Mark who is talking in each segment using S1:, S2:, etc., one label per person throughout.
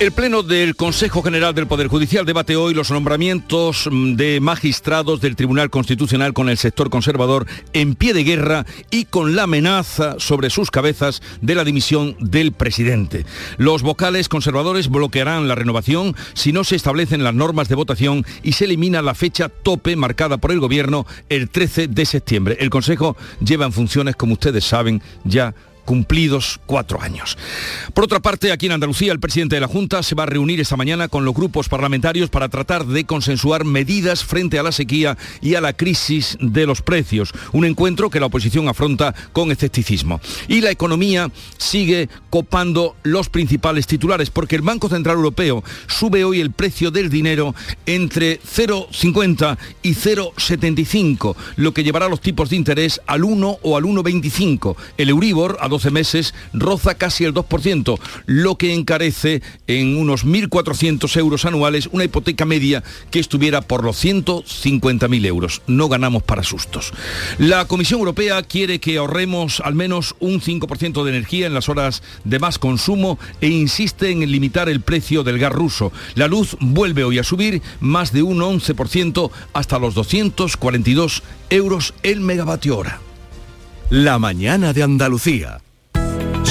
S1: El Pleno del Consejo General del Poder Judicial debate hoy los nombramientos mm, de magistrados del Tribunal Constitucional con el sector conservador en pie de guerra y con la amenaza sobre sus cabezas de la dimisión del presidente. Los vocales conservadores bloquearán la renovación si no se establecen las normas de votación y se elimina la fecha tope marcada por el Gobierno el 13 de septiembre. El Consejo lleva en funciones, como ustedes saben, ya cumplidos cuatro años. Por otra parte, aquí en Andalucía, el presidente de la Junta se va a reunir esta mañana con los grupos parlamentarios para tratar de consensuar medidas frente a la sequía y a la crisis de los precios. Un encuentro que la oposición afronta con escepticismo. Y la economía sigue copando los principales titulares, porque el Banco Central Europeo sube hoy el precio del dinero entre 0,50 y 0,75, lo que llevará los tipos de interés al 1 o al 1,25. El Euribor a 12 meses roza casi el 2%, lo que encarece en unos 1.400 euros anuales una hipoteca media que estuviera por los 150.000 euros. No ganamos para sustos. La Comisión Europea quiere que ahorremos al menos un 5% de energía en las horas de más consumo e insiste en limitar el precio del gas ruso. La luz vuelve hoy a subir más de un 11% hasta los 242 euros el megavatio hora.
S2: La mañana de Andalucía.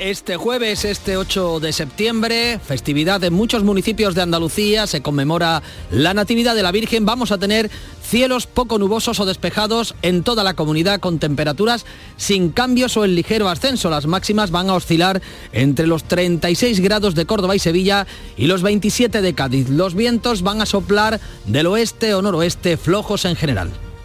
S3: Este jueves, este 8 de septiembre, festividad en muchos municipios de Andalucía, se conmemora la Natividad de la Virgen. Vamos a tener cielos poco nubosos o despejados en toda la comunidad con temperaturas sin cambios o en ligero ascenso. Las máximas van a oscilar entre los 36 grados de Córdoba y Sevilla y los 27 de Cádiz. Los vientos van a soplar del oeste o noroeste flojos en general.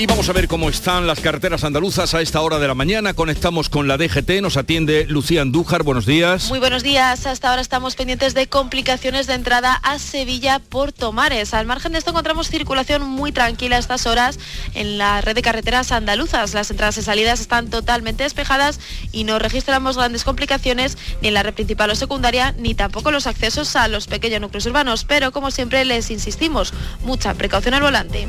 S1: Y vamos a ver cómo están las carreteras andaluzas a esta hora de la mañana. Conectamos con la DGT, nos atiende Lucía Andújar, buenos días.
S4: Muy buenos días, hasta ahora estamos pendientes de complicaciones de entrada a Sevilla por Tomares. Al margen de esto encontramos circulación muy tranquila a estas horas en la red de carreteras andaluzas. Las entradas y salidas están totalmente despejadas y no registramos grandes complicaciones ni en la red principal o secundaria ni tampoco los accesos a los pequeños núcleos urbanos. Pero como siempre les insistimos, mucha precaución al volante.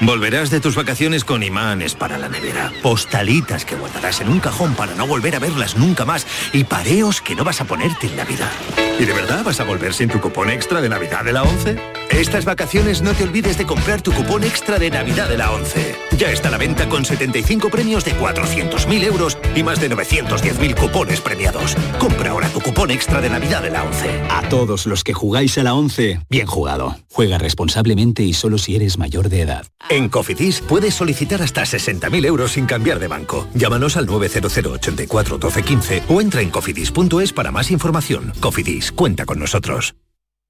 S5: Volverás de tus vacaciones con imanes para la nevera, postalitas que guardarás en un cajón para no volver a verlas nunca más y pareos que no vas a ponerte en Navidad. ¿Y de verdad vas a volver sin tu cupón extra de Navidad de la 11? Estas vacaciones no te olvides de comprar tu cupón extra de Navidad de la 11. Ya está a la venta con 75 premios de 400.000 euros y más de 910.000 cupones premiados. Compra ahora tu cupón extra de Navidad de la 11.
S6: A todos los que jugáis a la 11, bien jugado. Juega responsablemente y solo si eres mayor de edad.
S5: En Cofidis puedes solicitar hasta 60.000 euros sin cambiar de banco. Llámanos al 900 84 12 15 o entra en cofidis.es para más información. Cofidis, cuenta con nosotros.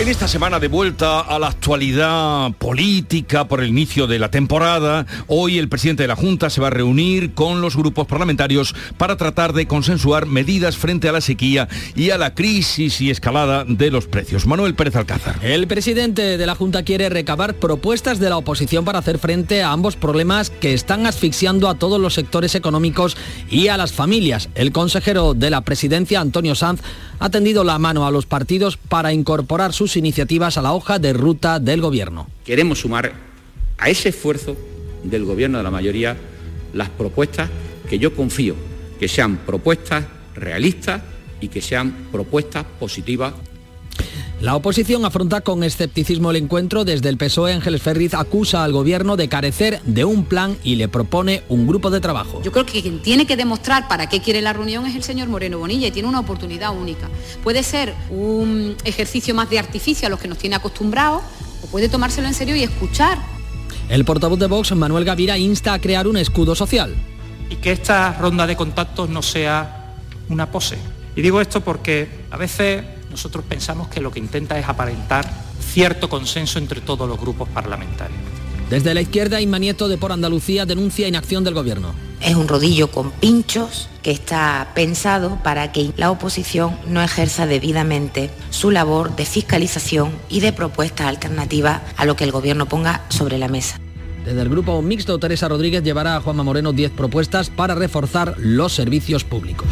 S1: En esta semana de vuelta a la actualidad política por el inicio de la temporada, hoy el presidente de la Junta se va a reunir con los grupos parlamentarios para tratar de consensuar medidas frente a la sequía y a la crisis y escalada de los precios. Manuel Pérez Alcázar.
S3: El presidente de la Junta quiere recabar propuestas de la oposición para hacer frente a ambos problemas que están asfixiando a todos los sectores económicos y a las familias. El consejero de la presidencia, Antonio Sanz, ha tendido la mano a los partidos para incorporar sus iniciativas a la hoja de ruta del Gobierno.
S7: Queremos sumar a ese esfuerzo del Gobierno de la mayoría las propuestas que yo confío que sean propuestas realistas y que sean propuestas positivas
S3: la oposición afronta con escepticismo el encuentro. Desde el PSOE, Ángeles Ferriz acusa al gobierno de carecer de un plan y le propone un grupo de trabajo.
S8: Yo creo que quien tiene que demostrar para qué quiere la reunión es el señor Moreno Bonilla y tiene una oportunidad única. Puede ser un ejercicio más de artificio a los que nos tiene acostumbrados o puede tomárselo en serio y escuchar.
S3: El portavoz de Vox, Manuel Gavira, insta a crear un escudo social.
S9: Y que esta ronda de contactos no sea una pose. Y digo esto porque a veces nosotros pensamos que lo que intenta es aparentar cierto consenso entre todos los grupos parlamentarios.
S3: Desde la izquierda, Inmanieto de Por Andalucía denuncia inacción del gobierno.
S10: Es un rodillo con pinchos que está pensado para que la oposición no ejerza debidamente su labor de fiscalización y de propuestas alternativas a lo que el gobierno ponga sobre la mesa.
S3: Desde el grupo mixto, Teresa Rodríguez llevará a Juanma Moreno 10 propuestas para reforzar los servicios públicos.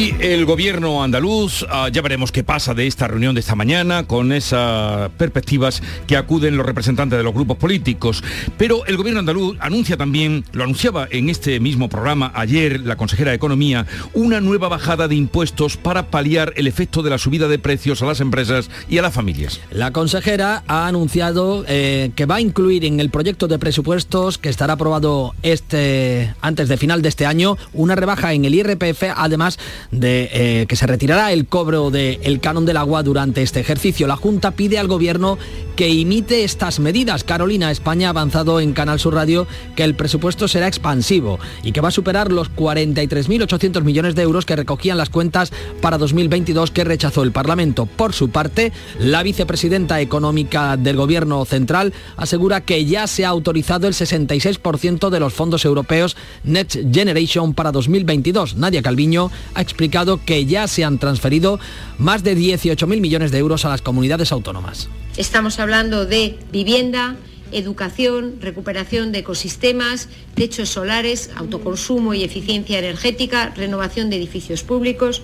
S1: Y el gobierno andaluz, ah, ya veremos qué pasa de esta reunión de esta mañana con esas perspectivas que acuden los representantes de los grupos políticos. Pero el gobierno andaluz anuncia también, lo anunciaba en este mismo programa ayer la consejera de Economía, una nueva bajada de impuestos para paliar el efecto de la subida de precios a las empresas y a las familias.
S3: La consejera ha anunciado eh, que va a incluir en el proyecto de presupuestos que estará aprobado este antes de final de este año una rebaja en el IRPF, además de eh, que se retirará el cobro del canon del agua durante este ejercicio. La Junta pide al Gobierno que imite estas medidas. Carolina España ha avanzado en Canal Sur Radio que el presupuesto será expansivo y que va a superar los 43.800 millones de euros que recogían las cuentas para 2022 que rechazó el Parlamento. Por su parte, la vicepresidenta económica del Gobierno Central asegura que ya se ha autorizado el 66% de los fondos europeos Next Generation para 2022. Nadia Calviño ha explicado que ya se han transferido más de 18.000 millones de euros a las comunidades autónomas.
S11: Estamos hablando de vivienda, educación, recuperación de ecosistemas, techos solares, autoconsumo y eficiencia energética, renovación de edificios públicos.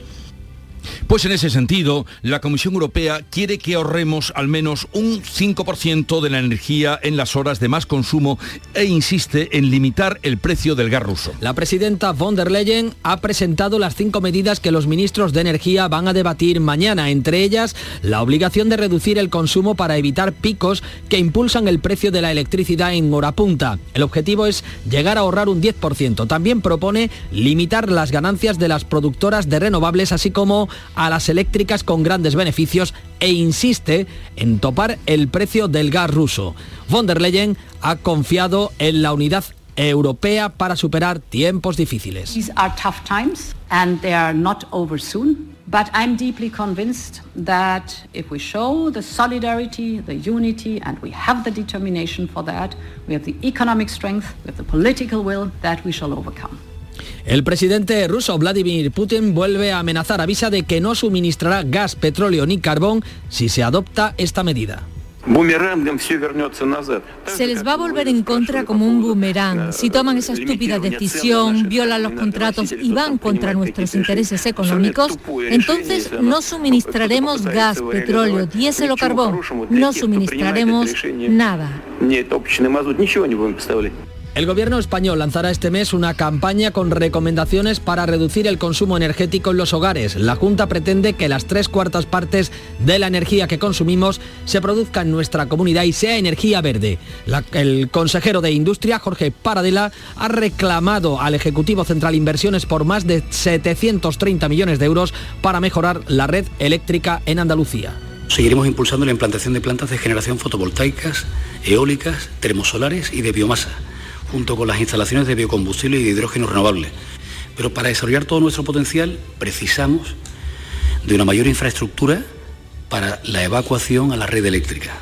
S1: Pues en ese sentido, la Comisión Europea quiere que ahorremos al menos un 5% de la energía en las horas de más consumo e insiste en limitar el precio del gas ruso.
S3: La presidenta von der Leyen ha presentado las cinco medidas que los ministros de Energía van a debatir mañana, entre ellas la obligación de reducir el consumo para evitar picos que impulsan el precio de la electricidad en hora punta. El objetivo es llegar a ahorrar un 10%. También propone limitar las ganancias de las productoras de renovables, así como a las eléctricas con grandes beneficios e insiste en topar el precio del gas ruso. Von der Leyen ha confiado en la unidad europea para superar tiempos difíciles.
S12: These are tough times and they are not over soon. But I'm deeply convinced that if we show the solidarity, the unity, and we have the determination for that, we have the economic strength, we have the political will, that we shall overcome.
S3: El presidente ruso Vladimir Putin vuelve a amenazar, avisa de que no suministrará gas, petróleo ni carbón si se adopta esta medida.
S13: Se les va a volver en contra como un boomerang. Si toman esa estúpida decisión, violan los contratos y van contra nuestros intereses económicos, entonces no suministraremos gas, petróleo, diésel o carbón. No suministraremos nada.
S3: El gobierno español lanzará este mes una campaña con recomendaciones para reducir el consumo energético en los hogares. La Junta pretende que las tres cuartas partes de la energía que consumimos se produzca en nuestra comunidad y sea energía verde. el consejero de Industria, Jorge Paradela, ha reclamado al Ejecutivo Central inversiones por más de 730 millones de euros para mejorar la red eléctrica en Andalucía.
S14: Seguiremos impulsando la implantación de plantas de generación fotovoltaicas, eólicas, termosolares y de biomasa junto con las instalaciones de biocombustible y de hidrógeno renovable. Pero para desarrollar todo nuestro potencial precisamos de una mayor infraestructura para la evacuación a la red eléctrica.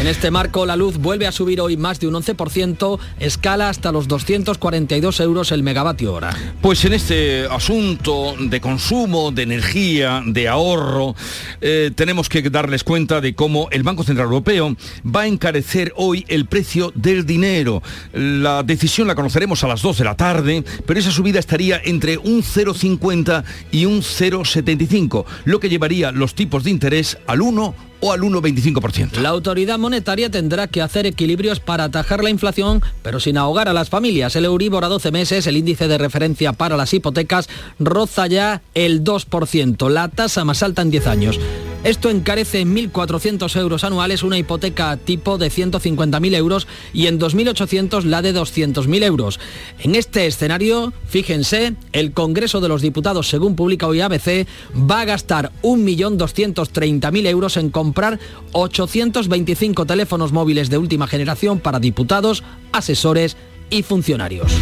S3: En este marco, la luz vuelve a subir hoy más de un 11%, escala hasta los 242 euros el megavatio hora.
S1: Pues en este asunto de consumo, de energía, de ahorro, eh, tenemos que darles cuenta de cómo el Banco Central Europeo va a encarecer hoy el precio del dinero. La decisión la conoceremos a las 2 de la tarde, pero esa subida estaría entre un 0,50 y un 0,75, lo que llevaría los tipos de interés al 1 o al 1,25%.
S3: La autoridad monetaria tendrá que hacer equilibrios para atajar la inflación, pero sin ahogar a las familias. El Euribor a 12 meses, el índice de referencia para las hipotecas, roza ya el 2%, la tasa más alta en 10 años. Esto encarece en 1.400 euros anuales una hipoteca tipo de 150.000 euros y en 2.800 la de 200.000 euros. En este escenario, fíjense, el Congreso de los Diputados, según publica hoy ABC, va a gastar 1.230.000 euros en comprar 825 teléfonos móviles de última generación para diputados, asesores y funcionarios.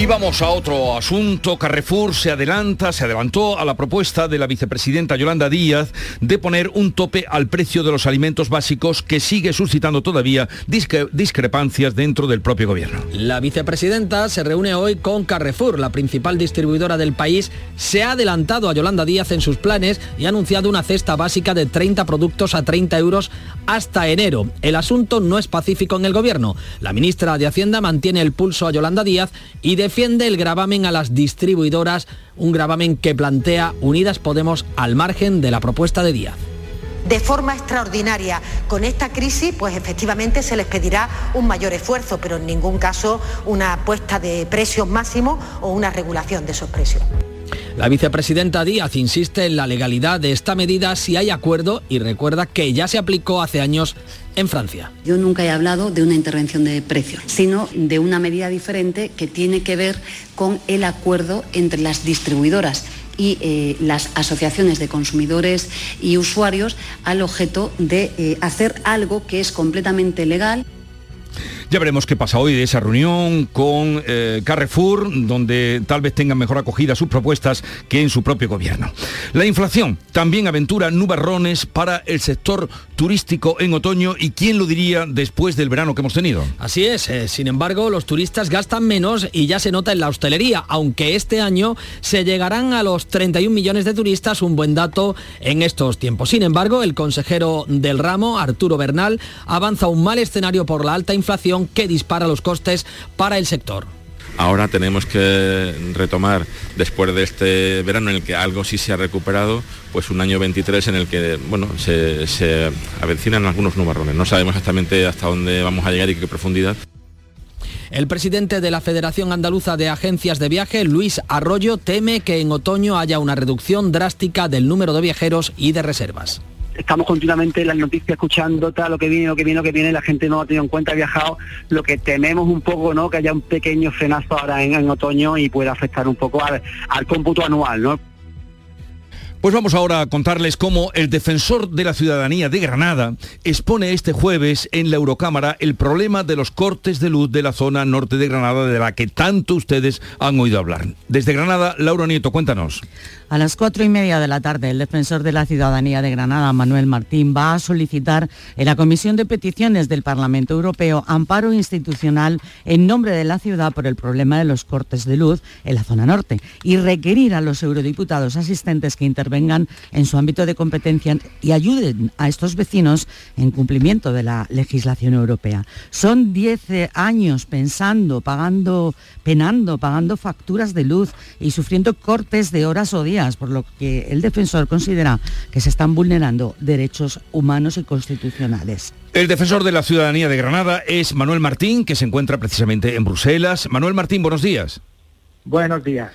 S1: Y vamos a otro asunto. Carrefour se adelanta, se adelantó a la propuesta de la vicepresidenta Yolanda Díaz de poner un tope al precio de los alimentos básicos que sigue suscitando todavía discrepancias dentro del propio gobierno.
S3: La vicepresidenta se reúne hoy con Carrefour, la principal distribuidora del país, se ha adelantado a Yolanda Díaz en sus planes y ha anunciado una cesta básica de 30 productos a 30 euros hasta enero. El asunto no es pacífico en el gobierno. La ministra de Hacienda mantiene el pulso a Yolanda Díaz y defiende el gravamen a las distribuidoras, un gravamen que plantea Unidas Podemos al margen de la propuesta de Díaz
S15: de forma extraordinaria. Con esta crisis, pues efectivamente se les pedirá un mayor esfuerzo, pero en ningún caso una puesta de precios máximos o una regulación de esos precios.
S3: La vicepresidenta Díaz insiste en la legalidad de esta medida si hay acuerdo y recuerda que ya se aplicó hace años en Francia.
S16: Yo nunca he hablado de una intervención de precios, sino de una medida diferente que tiene que ver con el acuerdo entre las distribuidoras y eh, las asociaciones de consumidores y usuarios al objeto de eh, hacer algo que es completamente legal.
S1: Ya veremos qué pasa hoy de esa reunión con eh, Carrefour, donde tal vez tengan mejor acogida sus propuestas que en su propio gobierno. La inflación también aventura nubarrones para el sector turístico en otoño y quién lo diría después del verano que hemos tenido.
S3: Así es, eh, sin embargo los turistas gastan menos y ya se nota en la hostelería, aunque este año se llegarán a los 31 millones de turistas, un buen dato en estos tiempos. Sin embargo, el consejero del ramo, Arturo Bernal, avanza un mal escenario por la alta inflación que dispara los costes para el sector.
S17: Ahora tenemos que retomar, después de este verano en el que algo sí se ha recuperado, pues un año 23 en el que bueno, se, se avecinan algunos nubarrones. No sabemos exactamente hasta dónde vamos a llegar y qué profundidad.
S3: El presidente de la Federación Andaluza de Agencias de Viaje, Luis Arroyo, teme que en otoño haya una reducción drástica del número de viajeros y de reservas
S18: estamos continuamente en las noticias escuchando tal, lo que viene, lo que viene, lo que viene, la gente no ha tenido en cuenta, ha viajado, lo que tememos un poco, ¿no? Que haya un pequeño frenazo ahora en, otoño y pueda afectar un poco al, al cómputo anual, ¿no?
S1: Pues vamos ahora a contarles cómo el defensor de la ciudadanía de Granada expone este jueves en la Eurocámara el problema de los cortes de luz de la zona norte de Granada de la que tanto ustedes han oído hablar. Desde Granada, Laura Nieto, cuéntanos.
S19: A las cuatro y media de la tarde, el defensor de la ciudadanía de Granada, Manuel Martín, va a solicitar en la Comisión de Peticiones del Parlamento Europeo amparo institucional en nombre de la ciudad por el problema de los cortes de luz en la zona norte y requerir a los eurodiputados asistentes que intervengan en su ámbito de competencia y ayuden a estos vecinos en cumplimiento de la legislación europea. Son diez años pensando, pagando, penando, pagando facturas de luz y sufriendo cortes de horas o días por lo que el defensor considera que se están vulnerando derechos humanos y constitucionales.
S1: El defensor de la ciudadanía de Granada es Manuel Martín, que se encuentra precisamente en Bruselas. Manuel Martín, buenos días.
S20: Buenos días.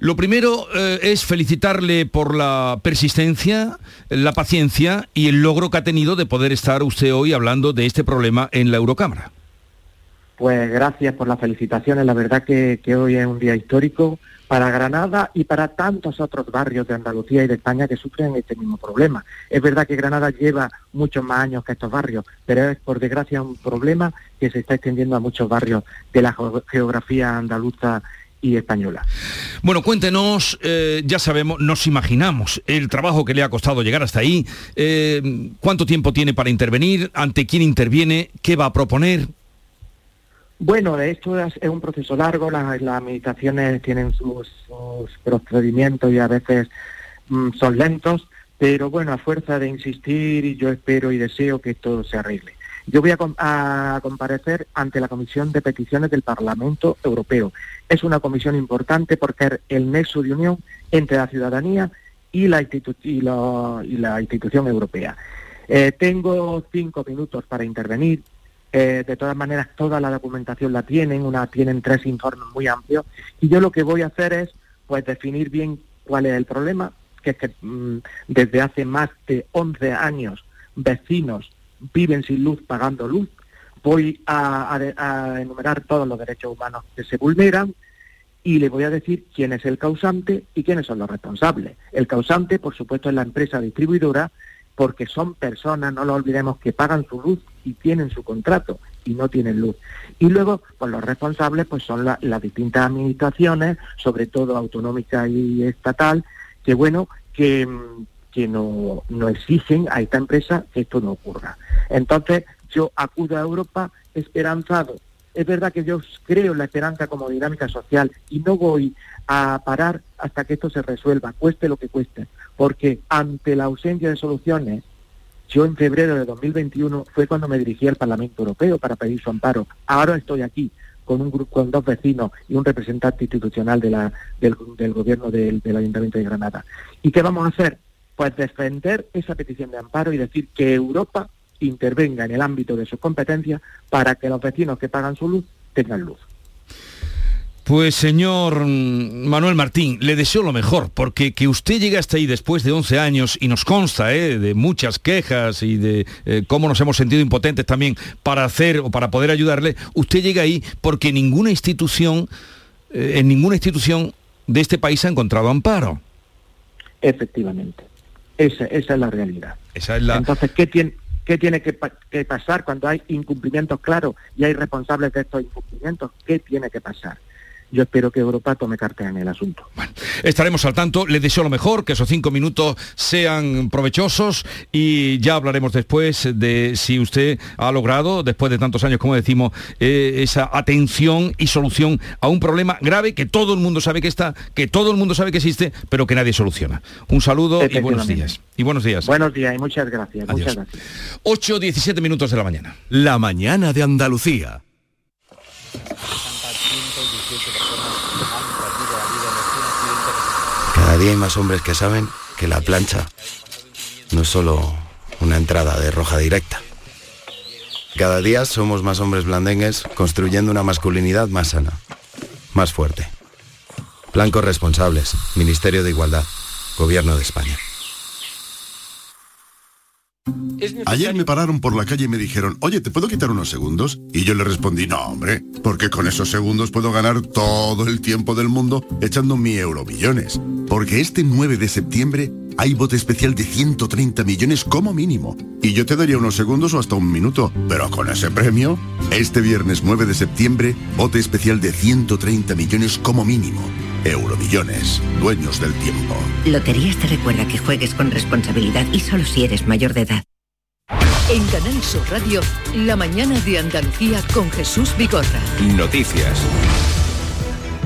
S1: Lo primero eh, es felicitarle por la persistencia, la paciencia y el logro que ha tenido de poder estar usted hoy hablando de este problema en la Eurocámara.
S20: Pues gracias por las felicitaciones. La verdad que hoy es un día histórico para Granada y para tantos otros barrios de Andalucía y de España que sufren este mismo problema. Es verdad que Granada lleva muchos más años que estos barrios, pero es por desgracia un problema que se está extendiendo a muchos barrios de la geografía andaluza y española.
S1: Bueno, cuéntenos, eh, ya sabemos, nos imaginamos el trabajo que le ha costado llegar hasta ahí, eh, cuánto tiempo tiene para intervenir, ante quién interviene, qué va a proponer.
S20: Bueno, de hecho es, un proceso largo, las, administraciones tienen sus, procedimientos y a veces mm, son lentos, pero bueno, a fuerza de insistir, yo espero y deseo que esto se arregle. Yo voy a, comparecer ante la Comisión de Peticiones del Parlamento Europeo. Es una comisión importante porque es el nexo de unión entre la ciudadanía y la, institución europea. Eh, tengo cinco minutos para intervenir. Eh, de todas maneras, toda la documentación la tienen, una, tienen tres informes muy amplios. Y yo lo que voy a hacer es pues definir bien cuál es el problema, que es que mm, desde hace más de 11 años vecinos viven sin luz pagando luz. Voy a, enumerar todos los derechos humanos que se vulneran y le voy a decir quién es el causante y quiénes son los responsables. El causante, por supuesto, es la empresa distribuidora, porque son personas, no lo olvidemos, que pagan su luz y tienen su contrato y no tienen luz. Y luego, pues los responsables pues son las distintas administraciones, sobre todo autonómica y estatal, que bueno, que, que no, no exigen a esta empresa que esto no ocurra. Entonces, yo acudo a Europa esperanzado. Es verdad que yo creo en la esperanza como dinámica social y no voy a parar hasta que esto se resuelva, cueste lo que cueste, porque ante la ausencia de soluciones, yo en febrero de 2021 fue cuando me dirigí al Parlamento Europeo para pedir su amparo. Ahora estoy aquí con un grupo, con dos vecinos y un representante institucional de la, del, gobierno del, del Ayuntamiento de Granada. ¿Y qué vamos a hacer? Pues defender esa petición de amparo y decir que Europa intervenga en el ámbito de sus competencias para que los vecinos que pagan su luz tengan luz.
S1: Pues señor Manuel Martín, le deseo lo mejor, porque que usted llegue hasta ahí después de 11 años y nos consta ¿eh? de muchas quejas y de eh, cómo nos hemos sentido impotentes también para hacer o para poder ayudarle, usted llega ahí porque ninguna institución, eh, en ninguna institución de este país ha encontrado amparo.
S20: Efectivamente. Esa, es la realidad.
S1: Esa es la...
S20: Entonces, ¿qué tiene, qué tiene que, que pasar cuando hay incumplimientos claros y hay responsables de estos incumplimientos? ¿Qué tiene que pasar? Yo espero que Europa tome carta en el asunto.
S1: Bueno, estaremos al tanto, le deseo lo mejor, que esos cinco minutos sean provechosos y ya hablaremos después de si usted ha logrado, después de tantos años, como decimos, eh, esa atención y solución a un problema grave que todo el mundo sabe que está, que todo el mundo sabe que existe, pero que nadie soluciona. Un saludo y buenos días. Y buenos días.
S20: Buenos días y muchas gracias. Muchas gracias.
S1: 8, 17 minutos de la mañana.
S21: La mañana de Andalucía.
S22: Cada día hay más hombres que saben que la plancha no es solo una entrada de roja directa. Cada día somos más hombres blandengues construyendo una masculinidad más sana, más fuerte. Blancos responsables, Ministerio de Igualdad, Gobierno de España.
S23: Ayer me pararon por la calle y me dijeron, oye, ¿te puedo quitar unos segundos? Y yo le respondí, no, hombre, porque con esos segundos puedo ganar todo el tiempo del mundo echando mi euromillones. Porque este 9 de septiembre hay bote especial de 130 millones como mínimo. Y yo te daría unos segundos o hasta un minuto. Pero con ese premio, este viernes 9 de septiembre, bote especial de 130 millones como mínimo. Euromillones, dueños del tiempo.
S24: Loterías te recuerda que juegues con responsabilidad y solo si eres mayor de edad.
S25: En Canal Sur Radio, la mañana de Andalucía con Jesús Bigorra.
S21: Noticias.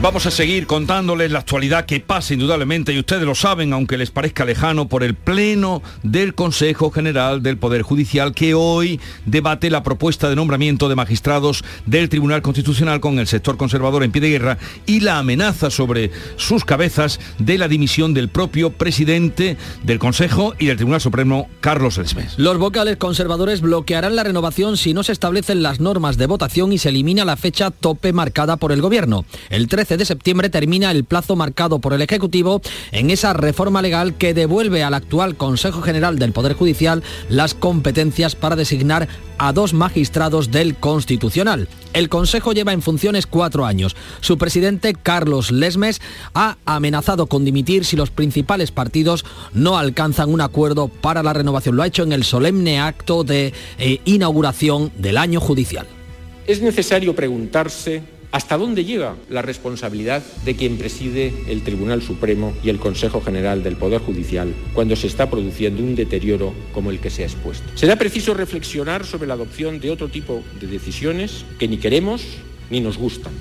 S1: Vamos a seguir contándoles la actualidad que pasa indudablemente, y ustedes lo saben, aunque les parezca lejano, por el Pleno del Consejo General del Poder Judicial, que hoy debate la propuesta de nombramiento de magistrados del Tribunal Constitucional con el sector conservador en pie de guerra y la amenaza sobre sus cabezas de la dimisión del propio presidente del Consejo y del Tribunal Supremo, Carlos Lesmes.
S3: Los vocales conservadores bloquearán la renovación si no se establecen las normas de votación y se elimina la fecha tope marcada por el Gobierno. El 13 de septiembre termina el plazo marcado por el Ejecutivo en esa reforma legal que devuelve al actual Consejo General del Poder Judicial las competencias para designar a dos magistrados del Constitucional. El Consejo lleva en funciones cuatro años. Su presidente, Carlos Lesmes, ha amenazado con dimitir si los principales partidos no alcanzan un acuerdo para la renovación. Lo ha hecho en el solemne acto de eh, inauguración del año judicial.
S26: Es necesario preguntarse
S27: ¿Hasta dónde llega la responsabilidad de quien preside el Tribunal Supremo y el Consejo General del Poder Judicial cuando se está produciendo un deterioro como el que se ha expuesto? Será preciso reflexionar sobre la adopción de otro tipo de decisiones que ni queremos ni nos gustan.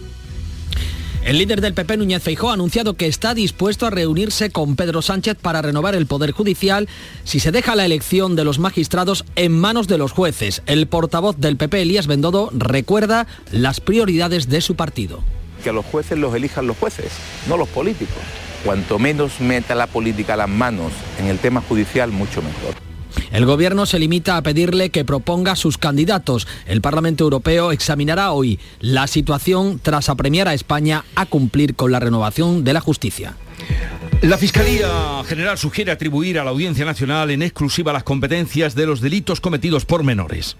S3: El líder del PP, Núñez Feijó, ha anunciado que está dispuesto a reunirse con Pedro Sánchez para renovar el Poder Judicial si se deja la elección de los magistrados en manos de los jueces. El portavoz del PP, Elías Bendodo, recuerda las prioridades de su partido.
S28: Que a los jueces los elijan los jueces, no los políticos. Cuanto menos meta la política las manos en el tema judicial, mucho mejor.
S3: El Gobierno se limita a pedirle que proponga sus candidatos. El Parlamento Europeo examinará hoy la situación tras apremiar a España a cumplir con la renovación de la justicia.
S1: La Fiscalía General sugiere atribuir a la Audiencia Nacional en exclusiva las competencias de los delitos cometidos por menores.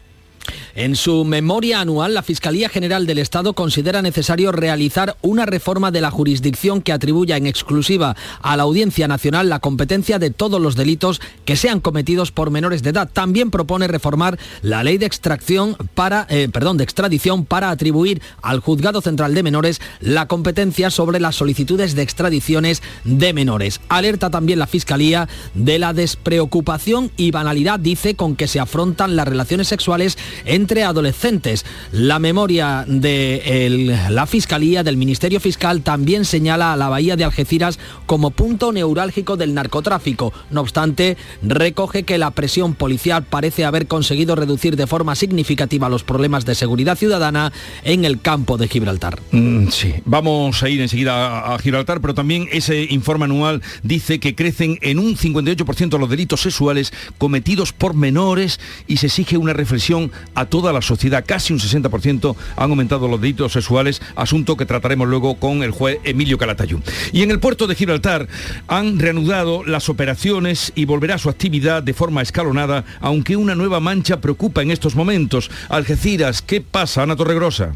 S3: En su memoria anual, la Fiscalía General del Estado considera necesario realizar una reforma de la jurisdicción que atribuya en exclusiva a la Audiencia Nacional la competencia de todos los delitos que sean cometidos por menores de edad. También propone reformar la ley de extracción para, eh, perdón, de extradición para atribuir al Juzgado Central de Menores la competencia sobre las solicitudes de extradiciones de menores. Alerta también la Fiscalía de la despreocupación y banalidad, dice, con que se afrontan las relaciones sexuales entre adolescentes. La memoria de la Fiscalía, del Ministerio Fiscal, también señala a la bahía de Algeciras como punto neurálgico del narcotráfico. No obstante, recoge que la presión policial parece haber conseguido reducir de forma significativa los problemas de seguridad ciudadana en el campo de Gibraltar.
S1: Mm, sí, vamos a ir enseguida a, a Gibraltar, pero también ese informe anual dice que crecen en un 58% los delitos sexuales cometidos por menores y se exige una reflexión a toda la sociedad. Casi un 60% han aumentado los delitos sexuales, asunto que trataremos luego con el juez Emilio Calatayud. Y en el puerto de Gibraltar han reanudado las operaciones y volverá su actividad de forma escalonada, aunque una nueva mancha preocupa en estos momentos. Algeciras, ¿qué pasa, Ana Torregrosa?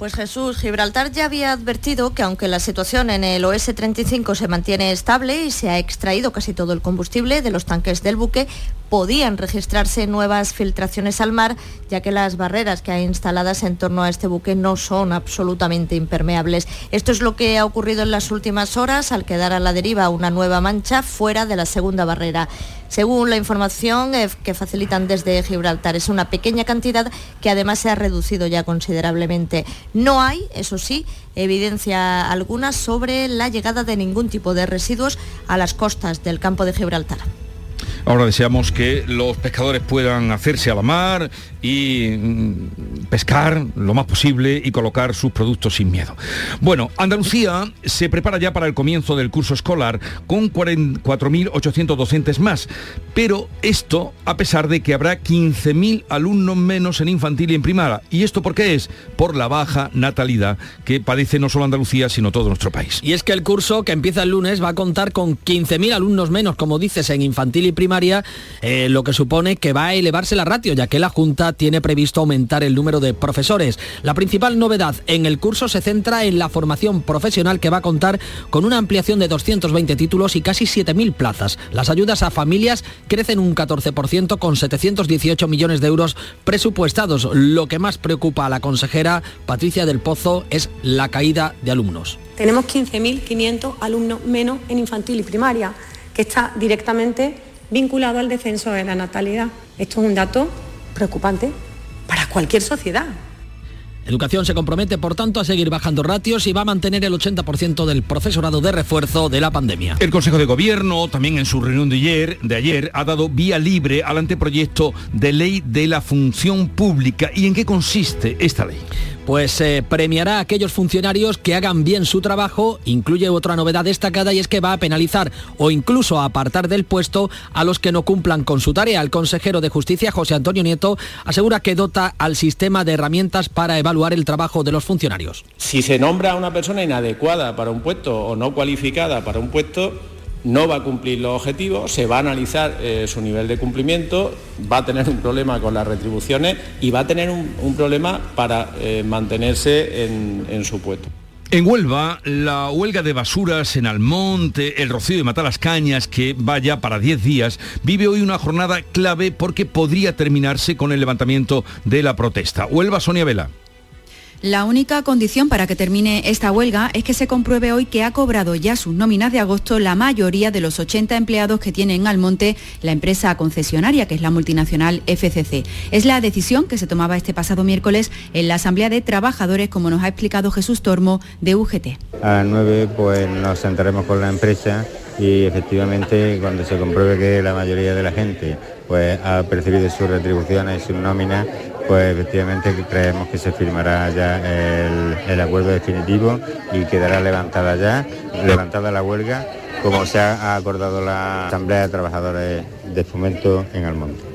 S29: Pues Jesús, Gibraltar ya había advertido que aunque la situación en el OS-35 se mantiene estable y se ha extraído casi todo el combustible de los tanques del buque, podían registrarse nuevas filtraciones al mar, ya que las barreras que hay instaladas en torno a este buque no son absolutamente impermeables. Esto es lo que ha ocurrido en las últimas horas al quedar a la deriva una nueva mancha fuera de la segunda barrera. Según la información eh, que facilitan desde Gibraltar, es una pequeña cantidad que además se ha reducido ya considerablemente. No hay, eso sí, evidencia alguna sobre la llegada de ningún tipo de residuos a las costas del campo de Gibraltar.
S1: Ahora deseamos que los pescadores puedan hacerse a la mar y mm, pescar lo más posible y colocar sus productos sin miedo. Bueno, Andalucía se prepara ya para el comienzo del curso escolar con 4.800 docentes más, pero esto a pesar de que habrá 15.000 alumnos menos en infantil y en primaria. ¿Y esto por qué es? Por la baja natalidad que padece no solo Andalucía, sino todo nuestro país.
S3: Y es que el curso que empieza el lunes va a contar con 15.000 alumnos menos, como dices, en infantil y primaria, eh, lo que supone que va a elevarse la ratio, ya que la Junta tiene previsto aumentar el número de profesores. La principal novedad en el curso se centra en la formación profesional que va a contar con una ampliación de 220 títulos y casi 7.000 plazas. Las ayudas a familias crecen un 14% con 718 millones de euros presupuestados. Lo que más preocupa a la consejera Patricia del Pozo es la caída de alumnos.
S30: Tenemos 15.500 alumnos menos en infantil y primaria, que está directamente vinculado al descenso de la natalidad. Esto es un dato preocupante para cualquier sociedad.
S3: Educación se compromete, por tanto, a seguir bajando ratios y va a mantener el 80% del profesorado de refuerzo de la pandemia.
S1: El Consejo de Gobierno, también en su reunión de ayer, de ayer, ha dado vía libre al anteproyecto de ley de la función pública. ¿Y en qué consiste esta ley?
S3: Pues eh, premiará a aquellos funcionarios que hagan bien su trabajo. Incluye otra novedad destacada y es que va a penalizar o incluso a apartar del puesto a los que no cumplan con su tarea. El consejero de Justicia, José Antonio Nieto, asegura que dota al sistema de herramientas para evaluar el trabajo de los funcionarios.
S26: Si se nombra a una persona inadecuada para un puesto o no cualificada para un puesto, no va a cumplir los objetivos, se va a analizar eh, su nivel de cumplimiento, va a tener un problema con las retribuciones y va a tener un, problema para eh, mantenerse en, su puesto.
S1: En Huelva, la huelga de basuras en Almonte, el rocío de Matalascañas, que vaya para 10 días, vive hoy una jornada clave porque podría terminarse con el levantamiento de la protesta. Huelva, Sonia Vela.
S31: La única condición para que termine esta huelga es que se compruebe hoy que ha cobrado ya sus nóminas de agosto la mayoría de los 80 empleados que tiene en Almonte la empresa concesionaria, que es la multinacional FCC. Es la decisión que se tomaba este pasado miércoles en la Asamblea de Trabajadores, como nos ha explicado Jesús Tormo de UGT.
S32: A las 9 pues nos sentaremos con la empresa y efectivamente cuando se compruebe que la mayoría de la gente pues ha percibido sus retribuciones y sus nóminas, pues efectivamente creemos que se firmará ya el, acuerdo definitivo y quedará levantada ya, levantada la huelga, como se ha acordado la Asamblea de Trabajadores de Fomento en Almonte.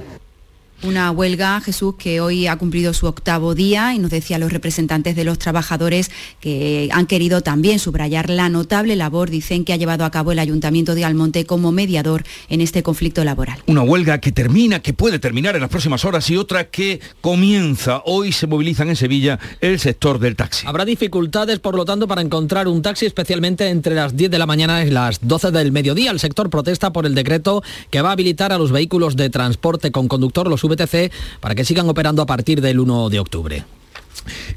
S31: Una huelga, Jesús, que hoy ha cumplido su octavo día y nos decía los representantes de los trabajadores que han querido también subrayar la notable labor, dicen, que ha llevado a cabo el Ayuntamiento de Almonte como mediador en este conflicto laboral.
S1: Una huelga que termina, que puede terminar en las próximas horas y otra que comienza. Hoy se movilizan en Sevilla el sector del taxi.
S3: Habrá dificultades, por lo tanto, para encontrar un taxi, especialmente entre las 10 de la mañana y las 12 del mediodía. El sector protesta por el decreto que va a habilitar a los vehículos de transporte con conductor, los Para que sigan operando a partir del 1 de octubre.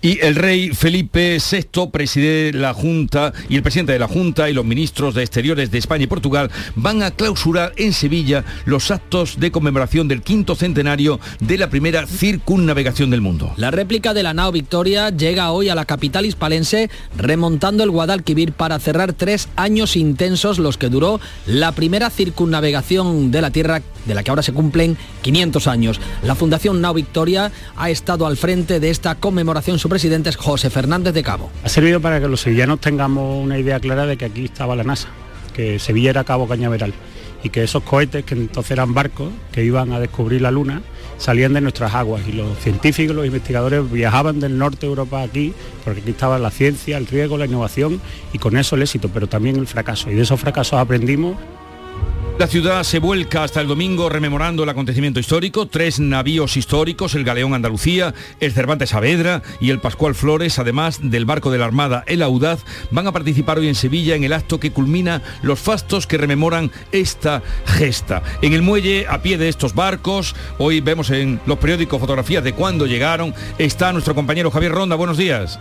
S1: Y el rey Felipe VI preside la Junta y el presidente de la Junta y los ministros de Exteriores de España y Portugal van a clausurar en Sevilla los actos de conmemoración del quinto centenario de la primera circunnavegación del mundo.
S3: La réplica de la nao Victoria llega hoy a la capital hispalense remontando el Guadalquivir para cerrar tres años intensos los que duró la primera circunnavegación de la Tierra de la que ahora se cumplen 500 años. La Fundación Nao Victoria ha estado al frente de esta conmemoración. Su presidente es José Fernández de Cabo.
S33: Ha servido para que los sevillanos tengamos una idea clara de que aquí estaba la NASA, que Sevilla era Cabo Cañaveral y que esos cohetes, que entonces eran barcos que iban a descubrir la Luna, salían de nuestras aguas y los científicos, los investigadores viajaban del norte de Europa aquí, porque aquí estaba la ciencia, el riesgo, la innovación y con eso el éxito, pero también el fracaso. Y de esos fracasos aprendimos
S1: la ciudad se vuelca hasta el domingo rememorando el acontecimiento histórico. Tres navíos históricos, el Galeón Andalucía, el Cervantes Saavedra y el Pascual Flores, además del barco de la Armada El Audaz, van a participar hoy en Sevilla en el acto que culmina los fastos que rememoran esta gesta. En el muelle, a pie de estos barcos, hoy vemos en los periódicos fotografías de cuándo llegaron, está nuestro compañero Javier Ronda. Buenos días.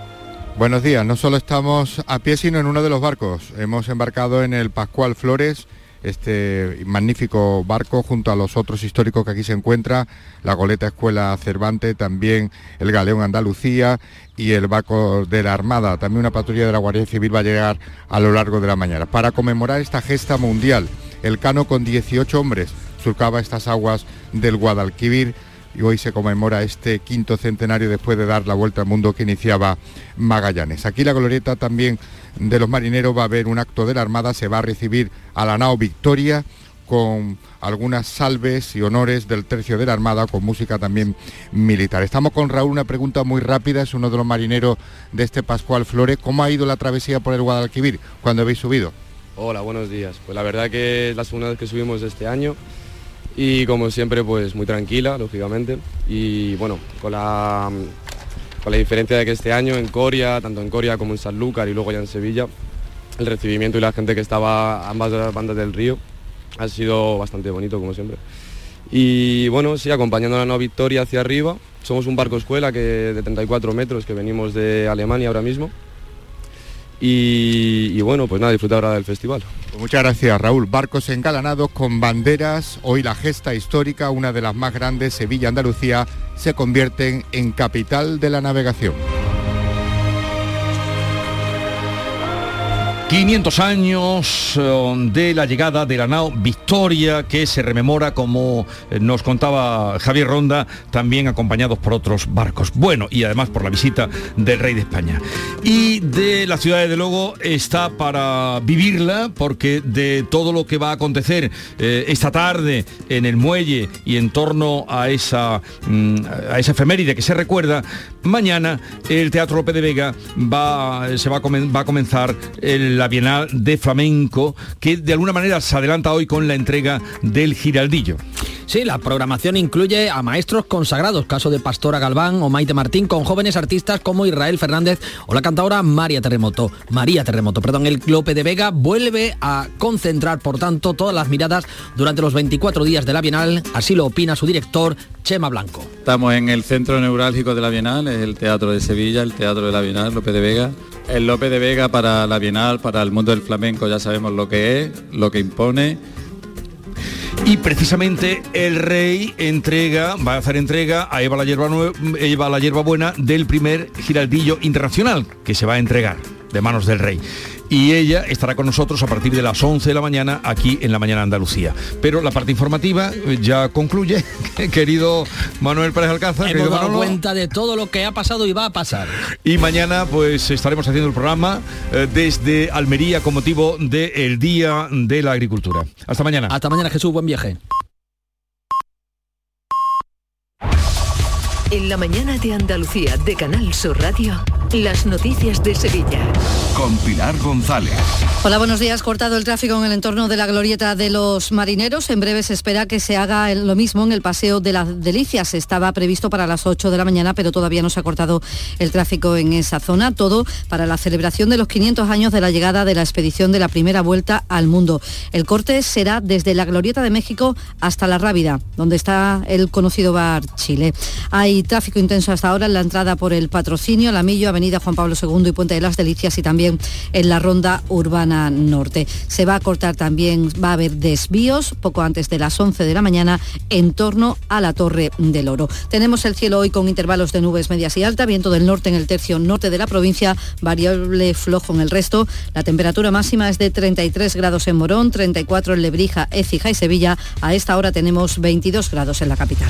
S34: Buenos días, no solo estamos a pie, sino en uno de los barcos. Hemos embarcado en el Pascual Flores este magnífico barco junto a los otros históricos que aquí se encuentra, la goleta Escuela Cervantes, también el Galeón Andalucía y el barco de la Armada. También una patrulla de la Guardia Civil va a llegar a lo largo de la mañana. Para conmemorar esta gesta mundial, el Cano con 18 hombres surcaba estas aguas del Guadalquivir y hoy se conmemora este quinto centenario después de dar la vuelta al mundo que iniciaba Magallanes. Aquí la glorieta también de los marineros va a haber un acto de la Armada, se va a recibir a la nao Victoria con algunas salves y honores del tercio de la Armada, con música también militar. Estamos con Raúl, una pregunta muy rápida, es uno de los marineros de este Pascual Flores. ¿Cómo ha ido la travesía por el Guadalquivir cuando habéis subido?
S35: Hola, buenos días. Pues la verdad que es la segunda vez que subimos este año y como siempre pues muy tranquila, lógicamente. Y bueno, con la, con la diferencia de que este año en Coria, tanto en Coria como en Sanlúcar y luego ya en Sevilla, el recibimiento y la gente que estaba ambas bandas del río ha sido bastante bonito como siempre. Y bueno, sí, acompañando a la nueva Victoria hacia arriba, somos un barco escuela que, de 34 metros que venimos de Alemania ahora mismo. Y, bueno, pues nada, disfrutar ahora del festival.
S34: Pues muchas gracias Raúl. Barcos engalanados con banderas. Hoy la gesta histórica, una de las más grandes, Sevilla-Andalucía, se convierten en capital de la navegación.
S1: 500 años eh, de la llegada de la nao Victoria, que se rememora, como eh, nos contaba Javier Ronda, también acompañados por otros barcos. Bueno, y además por la visita del rey de España. Y de la ciudad de Logo está para vivirla, porque de todo lo que va a acontecer eh, esta tarde en el muelle y en torno a esa, mm, a esa efeméride que se recuerda, mañana el Teatro López de Vega va, se va va a comenzar el la Bienal de Flamenco, que de alguna manera se adelanta hoy con la entrega del Giraldillo.
S3: Sí, la programación incluye a maestros consagrados, caso de Pastora Galván o Maite Martín, con jóvenes artistas como Israel Fernández o la cantadora María Terremoto. María Terremoto, perdón, el Lope de Vega vuelve a concentrar, por tanto, todas las miradas durante los 24 días de la Bienal, así lo opina su director, Chema Blanco.
S36: Estamos en el centro neurálgico de la Bienal, es el Teatro de Sevilla, el Teatro de la Bienal, Lope de Vega. El Lope de Vega para la Bienal, para el mundo del flamenco ya sabemos lo que es, lo que impone
S1: y precisamente el rey entrega, va a hacer entrega a Eva la Hierba, Eva la Hierba Buena del primer giraldillo internacional que se va a entregar de manos del rey y ella estará con nosotros a partir de las 11 de la mañana aquí en la Mañana Andalucía. Pero la parte informativa eh, ya concluye, querido Manuel Pérez Alcázar.
S3: Hemos dado cuenta de todo lo que ha pasado y va a pasar.
S1: Y mañana pues estaremos haciendo el programa eh, desde Almería con motivo del Día de la Agricultura. Hasta mañana.
S3: Hasta mañana Jesús, buen viaje.
S25: En la mañana de Andalucía de Canal Sur Radio, las noticias de Sevilla.
S21: Con Pilar González.
S37: Hola, buenos días. Cortado el tráfico en el entorno de la glorieta de los marineros. En breve se espera que se haga lo mismo en el paseo de las Delicias. Estaba previsto para las 8 de la mañana, pero todavía no se ha cortado el tráfico en esa zona. Todo para la celebración de los 500 años de la llegada de la expedición de la primera vuelta al mundo. El corte será desde la glorieta de México hasta la Rábida, donde está el conocido bar Chile. Hay tráfico intenso hasta ahora en la entrada por el Patrocinio, la Millo, Juan Pablo II y Puente de las Delicias y también en la Ronda Urbana Norte. Se va a cortar también, va a haber desvíos poco antes de las 11 de la mañana en torno a la Torre del Oro. Tenemos el cielo hoy con intervalos de nubes medias y alta, viento del norte en el tercio norte de la provincia, variable flojo en el resto. La temperatura máxima es de 33 grados en Morón, 34 en Lebrija, Écija y Sevilla. A esta hora tenemos 22 grados en la capital.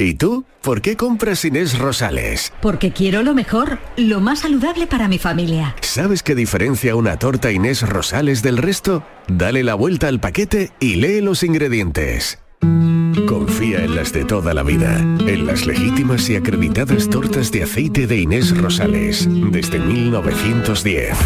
S21: ¿Y tú? ¿Por qué compras Inés Rosales?
S38: Porque quiero lo mejor, lo más saludable para mi familia.
S21: ¿Sabes qué diferencia una torta Inés Rosales del resto? Dale la vuelta al paquete y lee los ingredientes. Confía en las de toda la vida, en las legítimas y acreditadas tortas de aceite de Inés Rosales, desde 1910.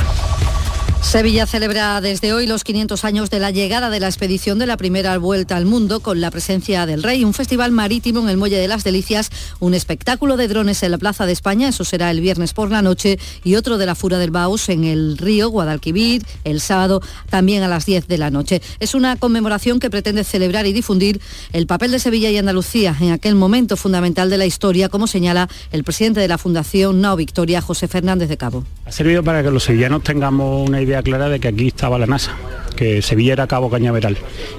S37: Sevilla celebra desde hoy los 500 años de la llegada de la expedición de la primera vuelta al mundo con la presencia del rey, un festival marítimo en el Muelle de las Delicias, un espectáculo de drones en la Plaza de España, eso será el viernes por la noche, y otro de la Fura del Baus en el río Guadalquivir el sábado también a las 10 de la noche. Es una conmemoración que pretende celebrar y difundir el papel de Sevilla y Andalucía en aquel momento fundamental de la historia, como señala el presidente de la Fundación Nao Victoria, José Fernández de Cabo.
S33: Ha servido para que los sevillanos tengamos una idea clara de que aquí estaba la NASA, que Sevilla era Cabo Cañaveral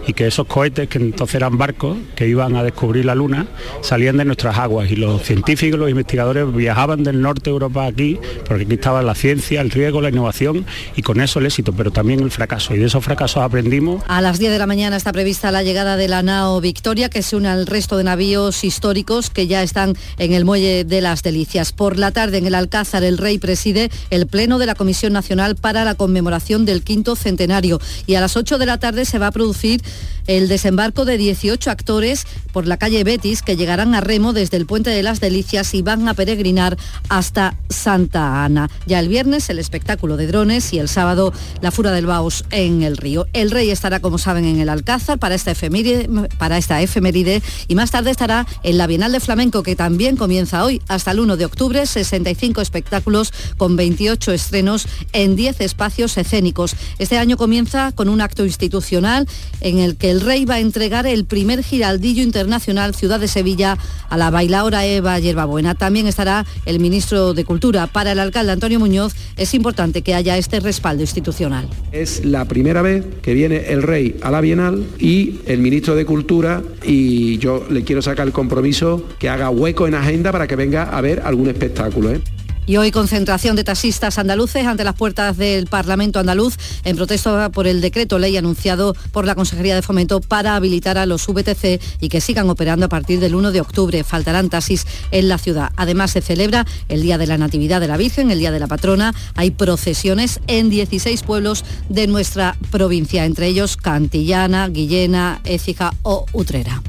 S33: y que esos cohetes, que entonces eran barcos que iban a descubrir la Luna, salían de nuestras aguas y los científicos, los investigadores viajaban del norte de Europa aquí, porque aquí estaba la ciencia, el riesgo, la innovación y con eso el éxito, pero también el fracaso. Y de esos fracasos aprendimos.
S37: A las 10 de la mañana está prevista la llegada de la nao Victoria, que se une al resto de navíos históricos que ya están en el muelle de las Delicias. Por la tarde en el Alcázar el Rey preside el Pleno de la Comisión Nacional para la conmemoración del quinto centenario. Y a las 8 de la tarde se va a producir el desembarco de 18 actores por la calle Betis que llegarán a Remo desde el Puente de las Delicias y van a peregrinar hasta Santa Ana. Ya el viernes el espectáculo de drones y el sábado la Fura del Baus en el río. El rey estará, como saben, en el Alcázar para esta efeméride, para esta efeméride y más tarde estará en la Bienal de Flamenco que también comienza hoy hasta el 1 de octubre, 65 espectáculos con 28 estrenos en 10 espacios escénicos. Este año comienza con un acto institucional en el que el rey va a entregar el primer giraldillo internacional Ciudad de Sevilla a la bailaora Eva Yerbabuena. También estará el ministro de Cultura. Para el alcalde Antonio Muñoz es importante que haya este respaldo institucional.
S26: Es la primera vez que viene el rey a la Bienal y el ministro de Cultura y yo le quiero sacar el compromiso que haga hueco en agenda para que venga a ver algún espectáculo. ¿eh?
S37: Y hoy concentración de taxistas andaluces ante las puertas del Parlamento andaluz en protesta por el decreto ley anunciado por la Consejería de Fomento para habilitar a los VTC y que sigan operando a partir del 1 de octubre. Faltarán taxis en la ciudad. Además se celebra el Día de la Natividad de la Virgen, el Día de la Patrona. Hay procesiones en 16 pueblos de nuestra provincia, entre ellos Cantillana, Guillena, Écija o Utrera.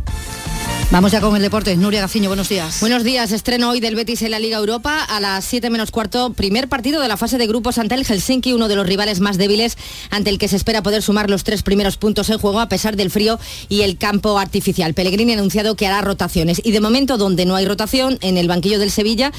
S37: Vamos ya con el deporte. Nuria Gaciño, buenos días.
S39: Buenos días. Estreno hoy del Betis en la Liga Europa a las 7 menos cuarto. Primer partido de la fase de grupos ante el Helsinki, uno de los rivales más débiles ante el que se espera poder sumar los tres primeros puntos en juego a pesar del frío y el campo artificial. Pellegrini ha anunciado que hará rotaciones y de momento donde no hay rotación en el banquillo del Sevilla